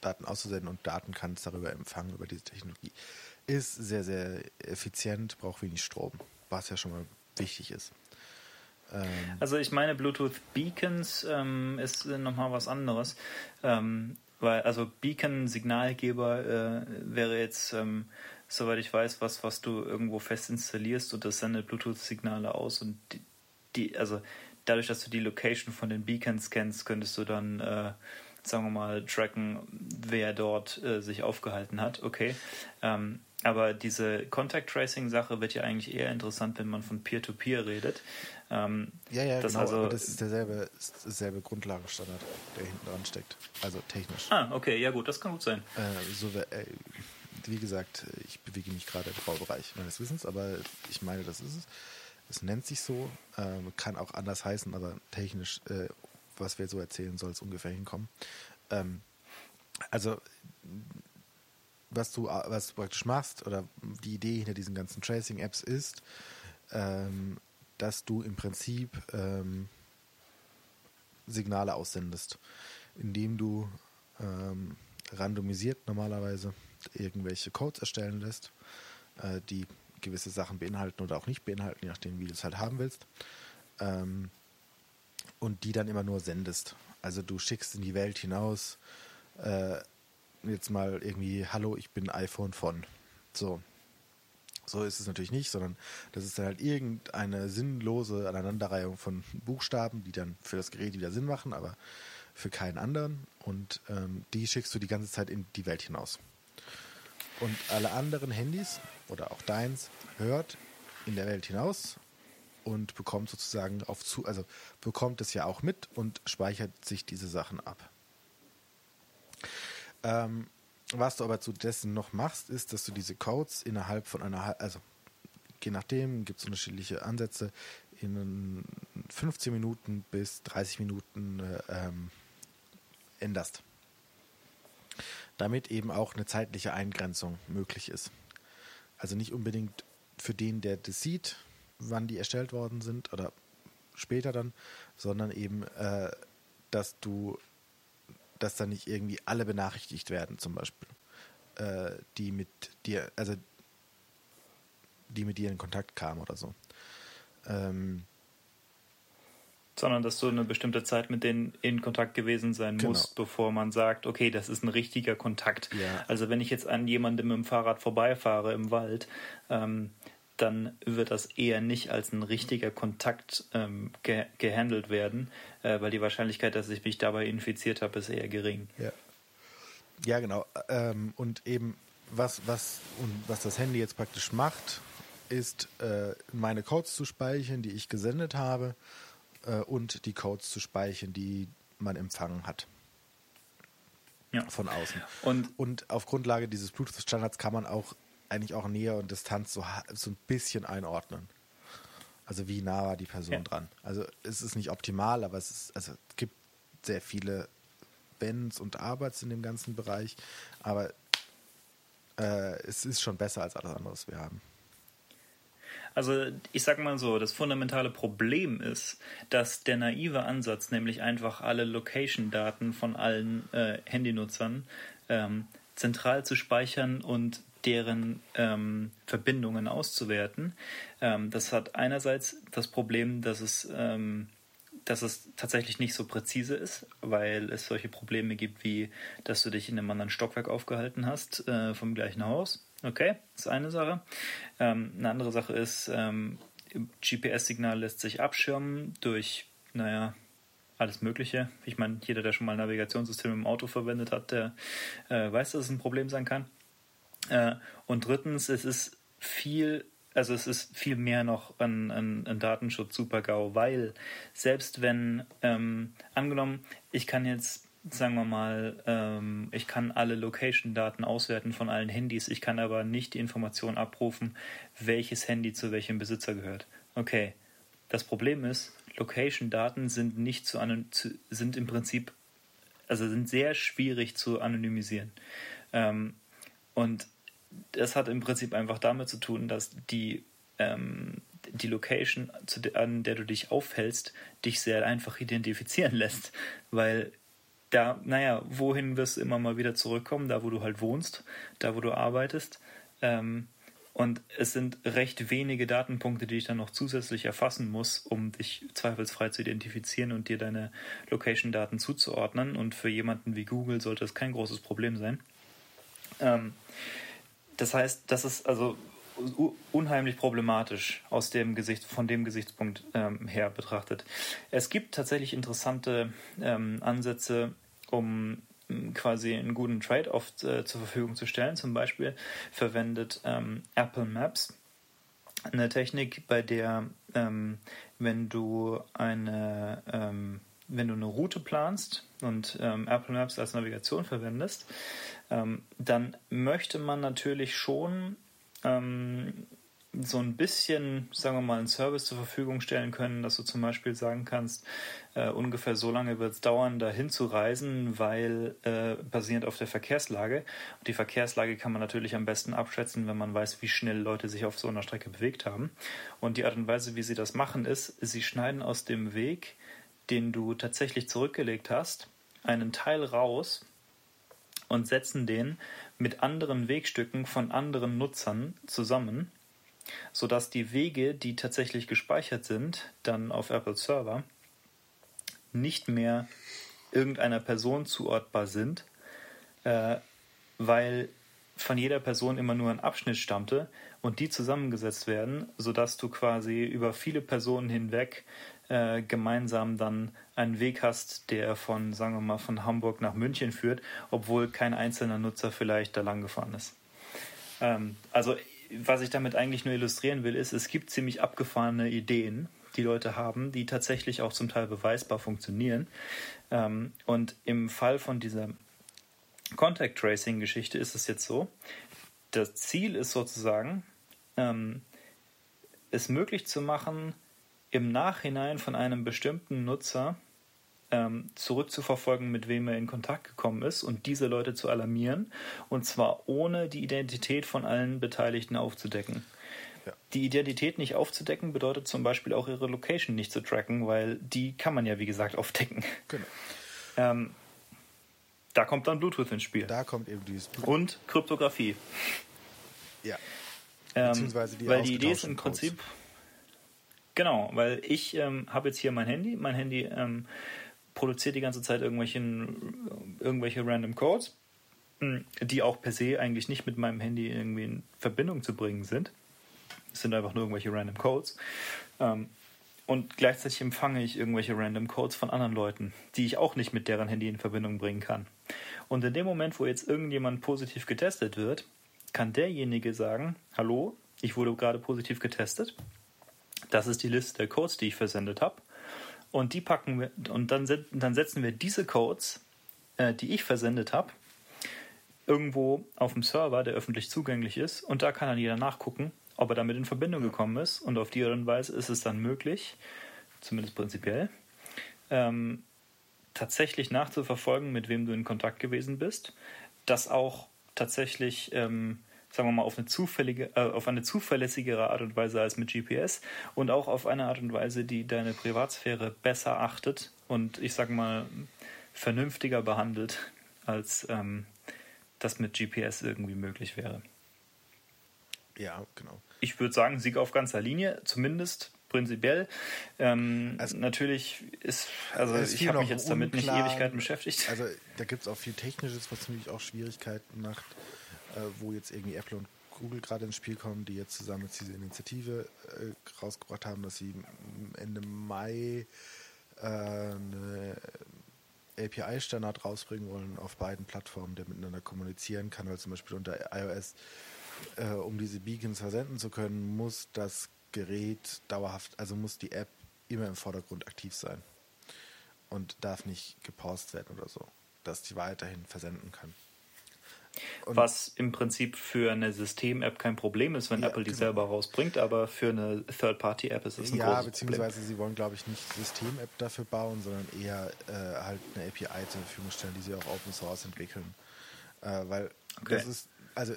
A: Daten auszusenden und Daten kannst darüber empfangen, über diese Technologie. Ist sehr, sehr effizient, braucht wenig Strom, was ja schon mal wichtig ist. Ähm,
B: Also ich meine, Bluetooth Beacons ähm, ist nochmal was anderes. Ähm, weil, also Beacon-Signalgeber äh, wäre jetzt, ähm, soweit ich weiß, was, was du irgendwo fest installierst und das sendet Bluetooth-Signale aus und die, die, also dadurch, dass du die Location von den Beacons kennst, könntest du dann, äh, sagen wir mal, tracken, wer dort äh, sich aufgehalten hat. Okay. Ähm, aber diese Contact Tracing Sache wird ja eigentlich eher interessant, wenn man von Peer-to-Peer redet. Ähm,
A: ja, ja,
B: das
A: genau,
B: also-
A: aber das ist derselbe, ist derselbe Grundlagenstandard, der hinten dran steckt. Also technisch.
B: ah, okay, ja gut, das kann gut sein.
A: Äh, so, äh, wie gesagt, ich bewege mich gerade im Baubereich meines Wissens, aber ich meine, das ist es. Es nennt sich so, ähm, kann auch anders heißen, aber technisch, äh, was wir so erzählen, soll es ungefähr hinkommen. Ähm, also, was du, was du praktisch machst, oder die Idee hinter diesen ganzen Tracing-Apps ist, ähm, dass du im Prinzip ähm, Signale aussendest, indem du ähm, randomisiert normalerweise irgendwelche Codes erstellen lässt, äh, die gewisse Sachen beinhalten oder auch nicht beinhalten, je nachdem, wie du es halt haben willst. Ähm, und die dann immer nur sendest. Also du schickst in die Welt hinaus äh, jetzt mal irgendwie, hallo, ich bin iPhone von. So. So ist es natürlich nicht, sondern das ist dann halt irgendeine sinnlose Aneinanderreihung von Buchstaben, die dann für das Gerät wieder Sinn machen, aber für keinen anderen. Und ähm, die schickst du die ganze Zeit in die Welt hinaus. Und alle anderen Handys oder auch deins hört in der Welt hinaus und bekommt sozusagen auf zu, also bekommt es ja auch mit und speichert sich diese Sachen ab. Ähm, was du aber zu dessen noch machst, ist, dass du diese Codes innerhalb von einer, also je nachdem, gibt es unterschiedliche Ansätze, in 15 Minuten bis 30 Minuten äh, ähm, änderst. Damit eben auch eine zeitliche Eingrenzung möglich ist. Also nicht unbedingt für den, der das sieht, wann die erstellt worden sind oder später dann, sondern eben, äh, dass du, dass dann nicht irgendwie alle benachrichtigt werden, zum Beispiel, äh, die mit dir, also die mit dir in Kontakt kamen oder so. Ähm,
B: Sondern dass du eine bestimmte Zeit mit denen in Kontakt gewesen sein
A: Genau.
B: musst, bevor man sagt, okay, das ist ein richtiger Kontakt.
A: Ja.
B: Also wenn ich jetzt an jemandem mit dem Fahrrad vorbeifahre im Wald, ähm, dann wird das eher nicht als ein richtiger Kontakt ähm, ge gehandelt werden, äh, weil die Wahrscheinlichkeit, dass ich mich dabei infiziert habe, ist eher gering.
A: Ja, ja genau. Ähm, und eben, was, was, und was das Handy jetzt praktisch macht, ist, äh, meine Codes zu speichern, die ich gesendet habe, äh, und die Codes zu speichern, die man empfangen hat
B: Ja.
A: von außen.
B: Und
A: Und auf Grundlage dieses Bluetooth-Standards kann man auch eigentlich auch Nähe und Distanz so, so ein bisschen einordnen. Also wie nah war die Person
B: Ja.
A: dran. Also es ist nicht optimal, aber es ist, also es gibt sehr viele Wenns und Arbeits in dem ganzen Bereich, aber äh, es ist schon besser als alles andere, was wir haben.
B: Also ich sag mal so, das fundamentale Problem ist, dass der naive Ansatz, nämlich einfach alle Location-Daten von allen äh, Handynutzern ähm, zentral zu speichern und deren ähm, Verbindungen auszuwerten, ähm, das hat einerseits das Problem, dass es ähm, dass es tatsächlich nicht so präzise ist, weil es solche Probleme gibt, wie dass du dich in einem anderen Stockwerk aufgehalten hast äh, vom gleichen Haus. Okay, ist eine Sache. Ähm, eine andere Sache ist, ähm, GPS-Signal lässt sich abschirmen durch, naja, alles Mögliche. Ich meine, jeder, der schon mal ein Navigationssystem im Auto verwendet hat, der äh, weiß, dass es ein Problem sein kann. Äh, und drittens, es ist viel also es ist viel mehr noch ein, ein, ein Datenschutz super-GAU, weil selbst wenn, ähm, angenommen, ich kann jetzt, sagen wir mal, ähm, ich kann alle Location-Daten auswerten von allen Handys, ich kann aber nicht die Information abrufen, welches Handy zu welchem Besitzer gehört. Okay, das Problem ist, Location-Daten sind nicht zu, sind im Prinzip, also sind sehr schwierig zu anonymisieren. Ähm, und das hat im Prinzip einfach damit zu tun, dass die, ähm, die Location, an der du dich aufhältst, dich sehr einfach identifizieren <laughs> lässt. Weil da, naja, wohin wirst du immer mal wieder zurückkommen? Da, wo du halt wohnst, da, wo du arbeitest. Ähm, und es sind recht wenige Datenpunkte, die ich dann noch zusätzlich erfassen muss, um dich zweifelsfrei zu identifizieren und dir deine Location-Daten zuzuordnen. Und für jemanden wie Google sollte das kein großes Problem sein. Ähm, das heißt, das ist also unheimlich problematisch aus dem Gesicht, von dem Gesichtspunkt ähm, her betrachtet. Es gibt tatsächlich interessante ähm, Ansätze, um ähm, quasi einen guten Trade-off äh, zur Verfügung zu stellen. Zum Beispiel verwendet ähm, Apple Maps eine Technik, bei der, ähm, wenn du eine ähm, wenn du eine Route planst und Apple Maps als Navigation verwendest, ähm, dann möchte man natürlich schon ähm, so ein bisschen, sagen wir mal, einen Service zur Verfügung stellen können, dass du zum Beispiel sagen kannst, äh, ungefähr so lange wird es dauern, dahin zu reisen, weil äh, basierend auf der Verkehrslage. Und die Verkehrslage kann man natürlich am besten abschätzen, wenn man weiß, wie schnell Leute sich auf so einer Strecke bewegt haben. Und die Art und Weise, wie sie das machen, ist, sie schneiden aus dem Weg, den du tatsächlich zurückgelegt hast, einen Teil raus und setzen den mit anderen Wegstücken von anderen Nutzern zusammen, sodass die Wege, die tatsächlich gespeichert sind, dann auf Apple Server, nicht mehr irgendeiner Person zuortbar sind, äh, weil von jeder Person immer nur ein Abschnitt stammte und die zusammengesetzt werden, sodass du quasi über viele Personen hinweg äh, gemeinsam dann einen Weg hast, der von, sagen wir mal, von Hamburg nach München führt, obwohl kein einzelner Nutzer vielleicht da lang gefahren ist. Ähm, also, was ich damit eigentlich nur illustrieren will, ist, es gibt ziemlich abgefahrene Ideen, die Leute haben, die tatsächlich auch zum Teil beweisbar funktionieren. Ähm, und im Fall von dieser Contact Tracing Geschichte ist es jetzt so, das Ziel ist sozusagen, ähm, es möglich zu machen, im Nachhinein von einem bestimmten Nutzer ähm, zurückzuverfolgen, mit wem er in Kontakt gekommen ist und diese Leute zu alarmieren und zwar ohne die Identität von allen Beteiligten aufzudecken. Ja. Die Identität nicht aufzudecken bedeutet zum Beispiel auch ihre Location nicht zu tracken, weil die kann man ja wie gesagt <laughs> aufdecken. Genau. Ähm, da kommt dann Bluetooth ins Spiel.
A: Da kommt eben dieses
B: Bluetooth. Und Kryptographie.
A: Ja.
B: Ähm, Beziehungsweise die weil die Idee ist im Prinzip, Genau, weil ich ähm, habe jetzt hier mein Handy. Mein Handy ähm, produziert die ganze Zeit irgendwelche, irgendwelche random Codes, die auch per se eigentlich nicht mit meinem Handy irgendwie in Verbindung zu bringen sind. Es sind einfach nur irgendwelche random Codes. Ähm, und gleichzeitig empfange ich irgendwelche random Codes von anderen Leuten, die ich auch nicht mit deren Handy in Verbindung bringen kann. Und in dem Moment, wo jetzt irgendjemand positiv getestet wird, kann derjenige sagen, hallo, ich wurde gerade positiv getestet das ist die Liste der Codes, die ich versendet habe. Und die packen wir, und dann, dann setzen wir diese Codes, äh, die ich versendet habe, irgendwo auf dem Server, der öffentlich zugänglich ist. Und da kann dann jeder nachgucken, ob er damit in Verbindung gekommen ist. Und auf die Art und Weise ist es dann möglich, zumindest prinzipiell, ähm, tatsächlich nachzuverfolgen, mit wem du in Kontakt gewesen bist. Das auch tatsächlich ähm, sagen wir mal, auf eine, zufällige, äh, auf eine zuverlässigere Art und Weise als mit GPS und auch auf eine Art und Weise, die deine Privatsphäre besser achtet und ich sage mal vernünftiger behandelt, als ähm, das mit GPS irgendwie möglich wäre.
A: Ja, genau.
B: Ich würde sagen, Sieg auf ganzer Linie, zumindest prinzipiell. Ähm, also, natürlich ist, also ich habe mich jetzt damit nicht Ewigkeiten beschäftigt.
A: Also da gibt es auch viel Technisches, was natürlich auch Schwierigkeiten macht, wo jetzt irgendwie Apple und Google gerade ins Spiel kommen, die jetzt zusammen jetzt diese Initiative äh, rausgebracht haben, dass sie Ende Mai äh, eine API-Standard rausbringen wollen auf beiden Plattformen, der miteinander kommunizieren kann, weil zum Beispiel unter iOS, äh, um diese Beacons versenden zu können, muss das Gerät dauerhaft, also muss die App immer im Vordergrund aktiv sein und darf nicht gepaust werden oder so, dass die weiterhin versenden kann.
B: Und Was im Prinzip für eine System-App kein Problem ist, wenn ja, Apple die genau. selber rausbringt, aber für eine Third-Party-App ist es ein ja, großes
A: beziehungsweise sie wollen, glaube ich, nicht System-App dafür bauen, sondern eher äh, halt eine API zur Verfügung stellen, die sie auch Open Source entwickeln. Äh, weil okay. das ist, also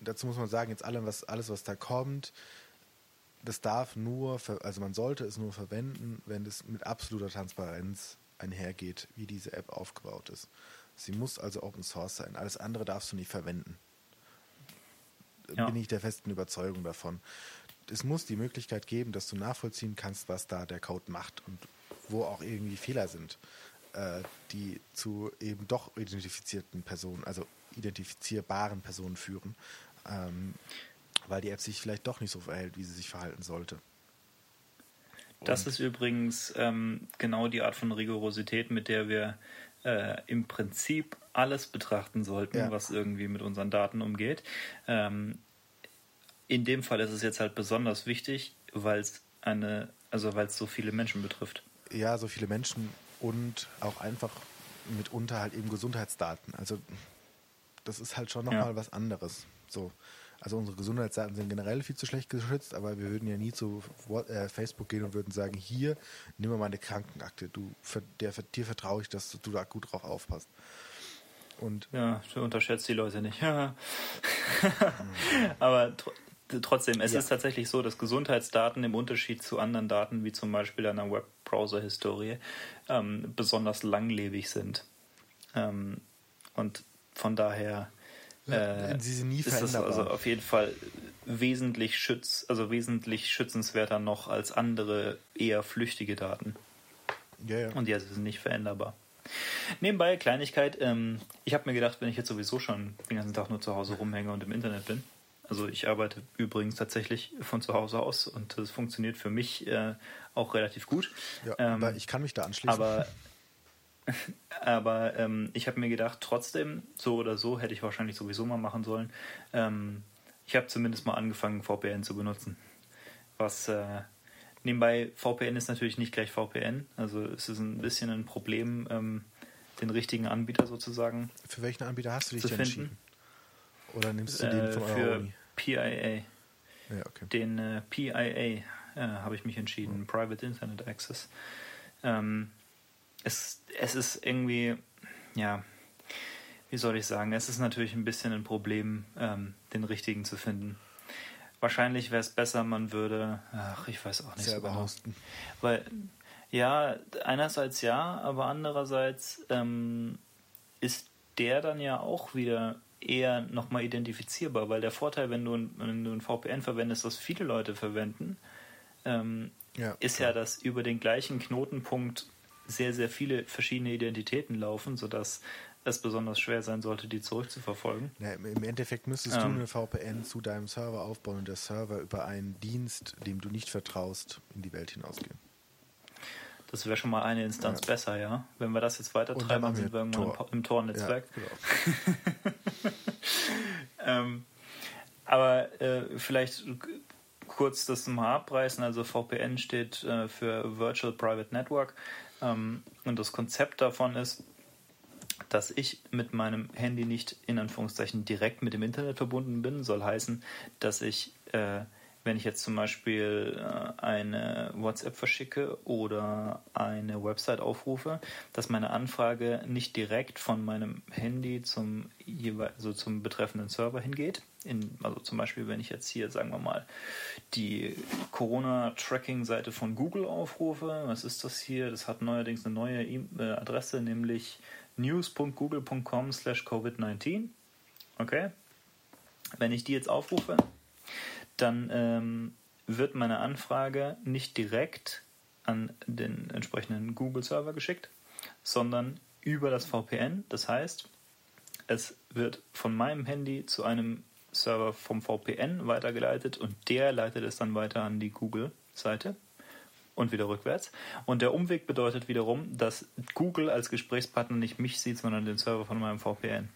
A: dazu muss man sagen, jetzt allem, was, alles, was da kommt, das darf nur, also man sollte es nur verwenden, wenn es mit absoluter Transparenz einhergeht, wie diese App aufgebaut ist. Sie muss also Open Source sein. Alles andere darfst du nicht verwenden. Ja. Bin ich der festen Überzeugung davon. Es muss die Möglichkeit geben, dass du nachvollziehen kannst, was da der Code macht und wo auch irgendwie Fehler sind, äh, die zu eben doch identifizierten Personen, also identifizierbaren Personen führen, ähm, weil die App sich vielleicht doch nicht so verhält, wie sie sich verhalten sollte.
B: Das ist übrigens ähm, genau die Art von Rigorosität, mit der wir äh, im Prinzip alles betrachten sollten, ja. was irgendwie mit unseren Daten umgeht. Ähm, in dem Fall ist es jetzt halt besonders wichtig, weil es eine, also weil es so viele Menschen betrifft.
A: Ja, so viele Menschen und auch einfach mitunter halt eben Gesundheitsdaten. Also das ist halt schon nochmal ja. was anderes. So. Also unsere Gesundheitsdaten sind generell viel zu schlecht geschützt, aber wir würden ja nie zu äh, Facebook gehen und würden sagen, hier, nimm mal meine Krankenakte, du, der, dir vertraue ich, dass du da gut drauf aufpasst.
B: Und ja, du unterschätzt die Leute nicht. <laughs> aber tr trotzdem, es ja. ist tatsächlich so, dass Gesundheitsdaten im Unterschied zu anderen Daten, wie zum Beispiel einer Webbrowser-Historie, ähm, besonders langlebig sind. Ähm, und von daher äh, <laughs> sie sind nie ist das also auf jeden Fall wesentlich schütz, also wesentlich schützenswerter noch als andere eher flüchtige Daten. Ja, ja. Und ja, sie sind nicht veränderbar. Nebenbei, Kleinigkeit, ähm, ich habe mir gedacht, wenn ich jetzt sowieso schon den ganzen Tag nur zu Hause rumhänge und im Internet bin, also ich arbeite übrigens tatsächlich von zu Hause aus und das funktioniert für mich äh, auch relativ gut.
A: Ja, ähm, ich kann mich da anschließen.
B: Aber <laughs> Aber ähm, ich habe mir gedacht, trotzdem, so oder so, hätte ich wahrscheinlich sowieso mal machen sollen. Ähm, ich habe zumindest mal angefangen, VPN zu benutzen. Was äh, nebenbei, VPN ist natürlich nicht gleich VPN. Also es ist ein bisschen ein Problem, ähm, den richtigen Anbieter sozusagen.
A: Für welchen Anbieter hast du dich denn entschieden? Oder nimmst du
B: den äh, von eurer Für Uni? PIA. Ja, okay. Den äh, PIA äh, habe ich mich entschieden, oh. Private Internet Access. Ähm, es, es ist irgendwie, ja, wie soll ich sagen, es ist natürlich ein bisschen ein Problem, ähm, den richtigen zu finden. Wahrscheinlich wäre es besser, man würde, ach, ich weiß auch nicht Selber so genau. hosten. Weil, ja, einerseits ja, aber andererseits ähm, ist der dann ja auch wieder eher nochmal identifizierbar, weil der Vorteil, wenn du, wenn du ein VPN verwendest, das viele Leute verwenden, ähm, ja, ist klar. ja, dass über den gleichen Knotenpunkt sehr, sehr viele verschiedene Identitäten laufen, sodass es besonders schwer sein sollte, die zurückzuverfolgen.
A: Ja, Im Endeffekt müsstest ähm, du eine VPN zu deinem Server aufbauen und der Server über einen Dienst, dem du nicht vertraust, in die Welt hinausgehen.
B: Das wäre schon mal eine Instanz ja. besser, ja. Wenn wir das jetzt weitertreiben, dann sind wir irgendwann Tor. im, Tor-Netzwerk. Ja, genau. <laughs> ähm, aber äh, vielleicht kurz das mal abreißen. Also VPN steht äh, für Virtual Private Network. Ähm, und das Konzept davon ist, dass ich mit meinem Handy nicht in Anführungszeichen direkt mit dem Internet verbunden bin, soll heißen, dass ich, äh, wenn ich jetzt zum Beispiel äh, eine WhatsApp verschicke oder eine Website aufrufe, dass meine Anfrage nicht direkt von meinem Handy zum, also zum betreffenden Server hingeht, in, also zum Beispiel, wenn ich jetzt hier, sagen wir mal, die Corona-Tracking-Seite von Google aufrufe, was ist das hier? Das hat neuerdings eine neue e Adresse, nämlich news.google.com slash covid-19. Okay? Wenn ich die jetzt aufrufe, dann ähm, wird meine Anfrage nicht direkt an den entsprechenden Google-Server geschickt, sondern über das VPN. Das heißt, es wird von meinem Handy zu einem Server vom VPN weitergeleitet und der leitet es dann weiter an die Google-Seite und wieder rückwärts. Und der Umweg bedeutet wiederum, dass Google als Gesprächspartner nicht mich sieht, sondern den Server von meinem VPN.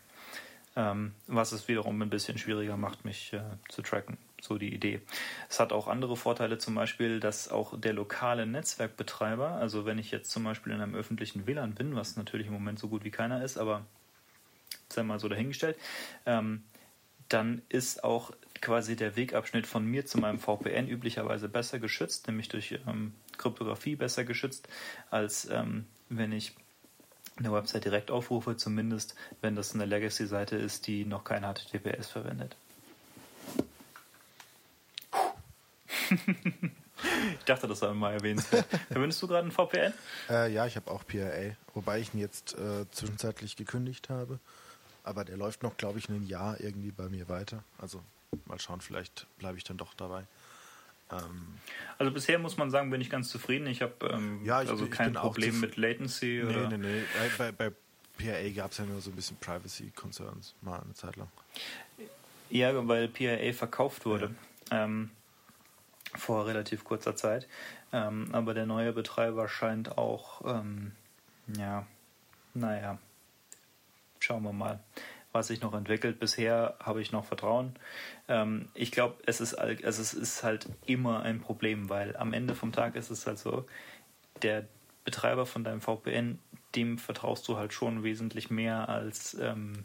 B: Ähm, was es wiederum ein bisschen schwieriger macht, mich äh, zu tracken. So die Idee. Es hat auch andere Vorteile, zum Beispiel, dass auch der lokale Netzwerkbetreiber, also wenn ich jetzt zum Beispiel in einem öffentlichen WLAN bin, was natürlich im Moment so gut wie keiner ist, aber sei mal so dahingestellt, ähm, dann ist auch quasi der Wegabschnitt von mir zu meinem VPN üblicherweise besser geschützt, nämlich durch ähm, Kryptographie besser geschützt, als ähm, wenn ich eine Website direkt aufrufe, zumindest wenn das eine Legacy-Seite ist, die noch kein HTTPS verwendet. Ich dachte, das sei mal erwähnenswert. <laughs> Verwendest du gerade ein VPN?
A: Äh, ja, ich habe auch PIA, wobei ich ihn jetzt äh, zwischenzeitlich gekündigt habe. Aber der läuft noch, glaube ich, ein Jahr irgendwie bei mir weiter. Also mal schauen, vielleicht bleibe ich dann doch dabei.
B: Ähm, also bisher muss man sagen, bin ich ganz zufrieden. Ich habe ähm,
A: ja, ich,
B: also kein Problem mit Latency.
A: Nee, oder? nee, nee. Bei, bei PIA gab es ja nur so ein bisschen Privacy-Concerns mal eine Zeit lang.
B: Ja, weil PIA verkauft wurde. Ja. Ähm, vor relativ kurzer Zeit. Ähm, aber der neue Betreiber scheint auch, ähm, ja, naja, schauen wir mal, was sich noch entwickelt. Bisher habe ich noch Vertrauen. Ähm, ich glaube, es ist, also es ist halt immer ein Problem, weil am Ende vom Tag ist es halt so, der Betreiber von deinem VPN, dem vertraust du halt schon wesentlich mehr als, ähm,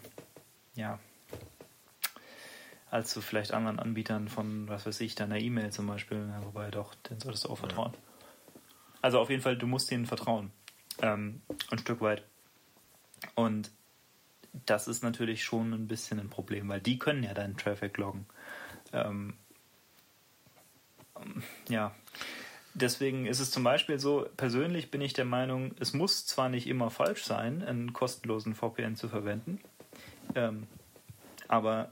B: ja, als zu vielleicht anderen Anbietern von, was weiß ich, deiner E-Mail zum Beispiel. Ja, wobei doch, den solltest du auch vertrauen. Ja. Also auf jeden Fall, du musst denen vertrauen. Ähm, ein Stück weit. Und das ist natürlich schon ein bisschen ein Problem, weil die können ja deinen Traffic loggen. Ähm, ja, deswegen ist es zum Beispiel so, persönlich bin ich der Meinung, es muss zwar nicht immer falsch sein, einen kostenlosen VPN zu verwenden, ähm, aber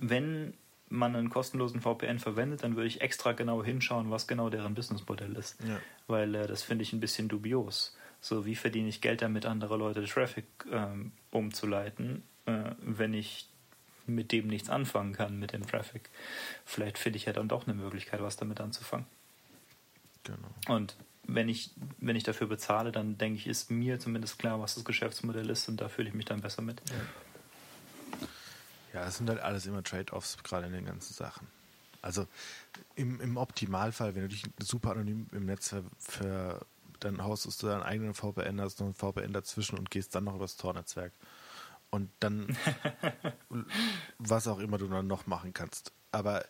B: wenn man einen kostenlosen VPN verwendet, dann würde ich extra genau hinschauen, was genau deren Businessmodell ist. Ja. Weil äh, das finde ich ein bisschen dubios. So, wie verdiene ich Geld damit, andere Leute Traffic ähm, umzuleiten, äh, wenn ich mit dem nichts anfangen kann, mit dem Traffic. Vielleicht finde ich ja dann doch eine Möglichkeit, was damit anzufangen. Genau. Und wenn ich, wenn ich dafür bezahle, dann denke ich, ist mir zumindest klar, was das Geschäftsmodell ist und da fühle ich mich dann besser mit.
A: Ja. Ja, es sind halt alles immer Trade-offs, gerade in den ganzen Sachen. Also im, im Optimalfall, wenn du dich super anonym im Netz ver, ver dann haust du deinen eigenen VPN, hast noch ein VPN dazwischen und gehst dann noch übers Tor-Netzwerk. Und dann, <laughs> was auch immer du dann noch machen kannst. Aber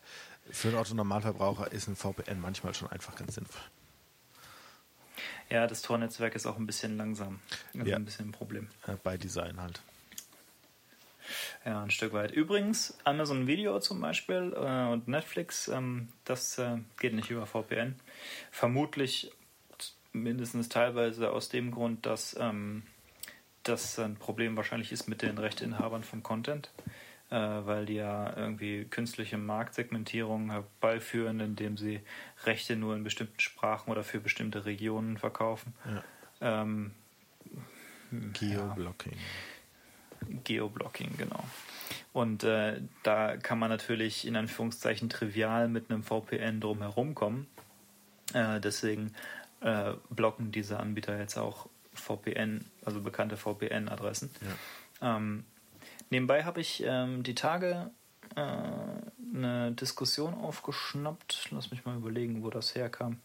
A: für einen Otto-Normalverbraucher ist ein VPN manchmal schon einfach ganz sinnvoll.
B: Ja, das Tor-Netzwerk ist auch ein bisschen langsam. Also ja. ein bisschen ein Problem.
A: Bei Design halt.
B: Ja, ein Stück weit. Übrigens, Amazon Video zum Beispiel äh, und Netflix, ähm, das äh, geht nicht über VPN. Vermutlich mindestens teilweise aus dem Grund, dass ähm, das ein Problem wahrscheinlich ist mit den Rechteinhabern vom Content, äh, weil die ja irgendwie künstliche Marktsegmentierung herbeiführen, indem sie Rechte nur in bestimmten Sprachen oder für bestimmte Regionen verkaufen. Ja. Ähm,
A: Geoblocking. Ja.
B: Geoblocking, genau. Und äh, da kann man natürlich in Anführungszeichen trivial mit einem VPN drumherum kommen. Äh, deswegen äh, blocken diese Anbieter jetzt auch VPN, also bekannte VPN-Adressen. Ja. Ähm, nebenbei habe ich ähm, die Tage äh, eine Diskussion aufgeschnappt. Lass mich mal überlegen, wo das herkam.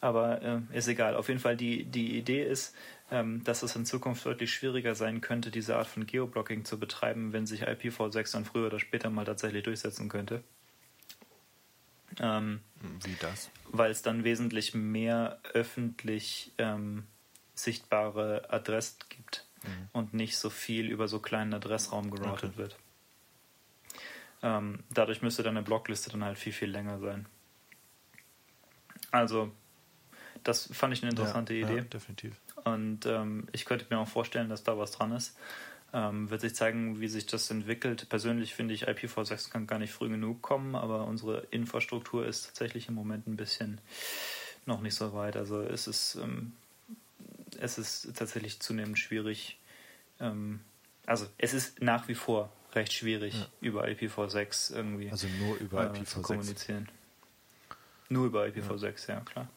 B: Aber äh, ist egal. Auf jeden Fall, die, die Idee ist, ähm, dass es in Zukunft deutlich schwieriger sein könnte, diese Art von Geoblocking zu betreiben, wenn sich IPv6 dann früher oder später mal tatsächlich durchsetzen könnte.
A: Ähm, Wie das?
B: Weil es dann wesentlich mehr öffentlich ähm, sichtbare Adressen gibt mhm. und nicht so viel über so kleinen Adressraum geroutet okay. wird. Ähm, dadurch müsste dann eine Blockliste dann halt viel, viel länger sein. Also, das fand ich eine interessante ja, Idee. Ja,
A: definitiv.
B: Und ähm, ich könnte mir auch vorstellen, dass da was dran ist. Ähm, wird sich zeigen, wie sich das entwickelt. Persönlich finde ich, IPv6 kann gar nicht früh genug kommen, aber unsere Infrastruktur ist tatsächlich im Moment ein bisschen noch nicht so weit. Also es ist, ähm, es ist tatsächlich zunehmend schwierig. Ähm, also es ist nach wie vor recht schwierig, ja. über IPv6 irgendwie
A: also nur über
B: äh, zu kommunizieren. Nur über IPv6, ja, ja klar.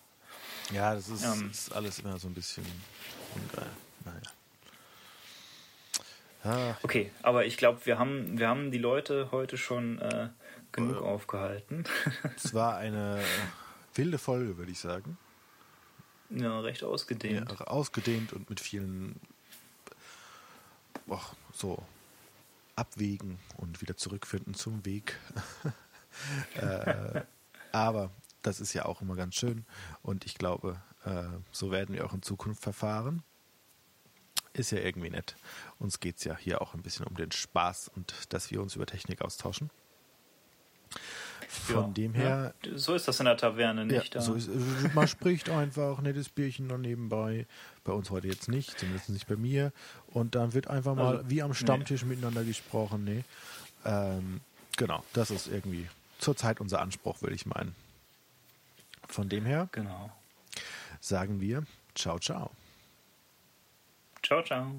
A: Ja, das ist, ähm, ist, alles immer so ein bisschen ungeil. Naja.
B: Ah. Okay, aber ich glaube, wir haben, wir haben die Leute heute schon äh, genug äh, aufgehalten. <laughs>
A: es war eine wilde Folge, würde ich sagen.
B: Ja, recht ausgedehnt.
A: Ja, ausgedehnt und mit vielen och, so abwägen und wieder zurückfinden zum Weg. <laughs> äh, aber das ist ja auch immer ganz schön und ich glaube, äh, so werden wir auch in Zukunft verfahren. Ist ja irgendwie nett. Uns geht es ja hier auch ein bisschen um den Spaß und dass wir uns über Technik austauschen. Von ja, dem her.
B: Ja, so ist das in der Taverne nicht.
A: Ja, so ist, man spricht einfach, nettes Bierchen noch nebenbei. Bei uns heute jetzt nicht, zumindest nicht bei mir. Und dann wird einfach mal also, wie am Stammtisch nee. miteinander gesprochen. Nee. Ähm, genau, das ist irgendwie zurzeit unser Anspruch, würde ich meinen. Von dem her
B: genau.
A: sagen wir ciao, ciao.
B: Ciao, ciao.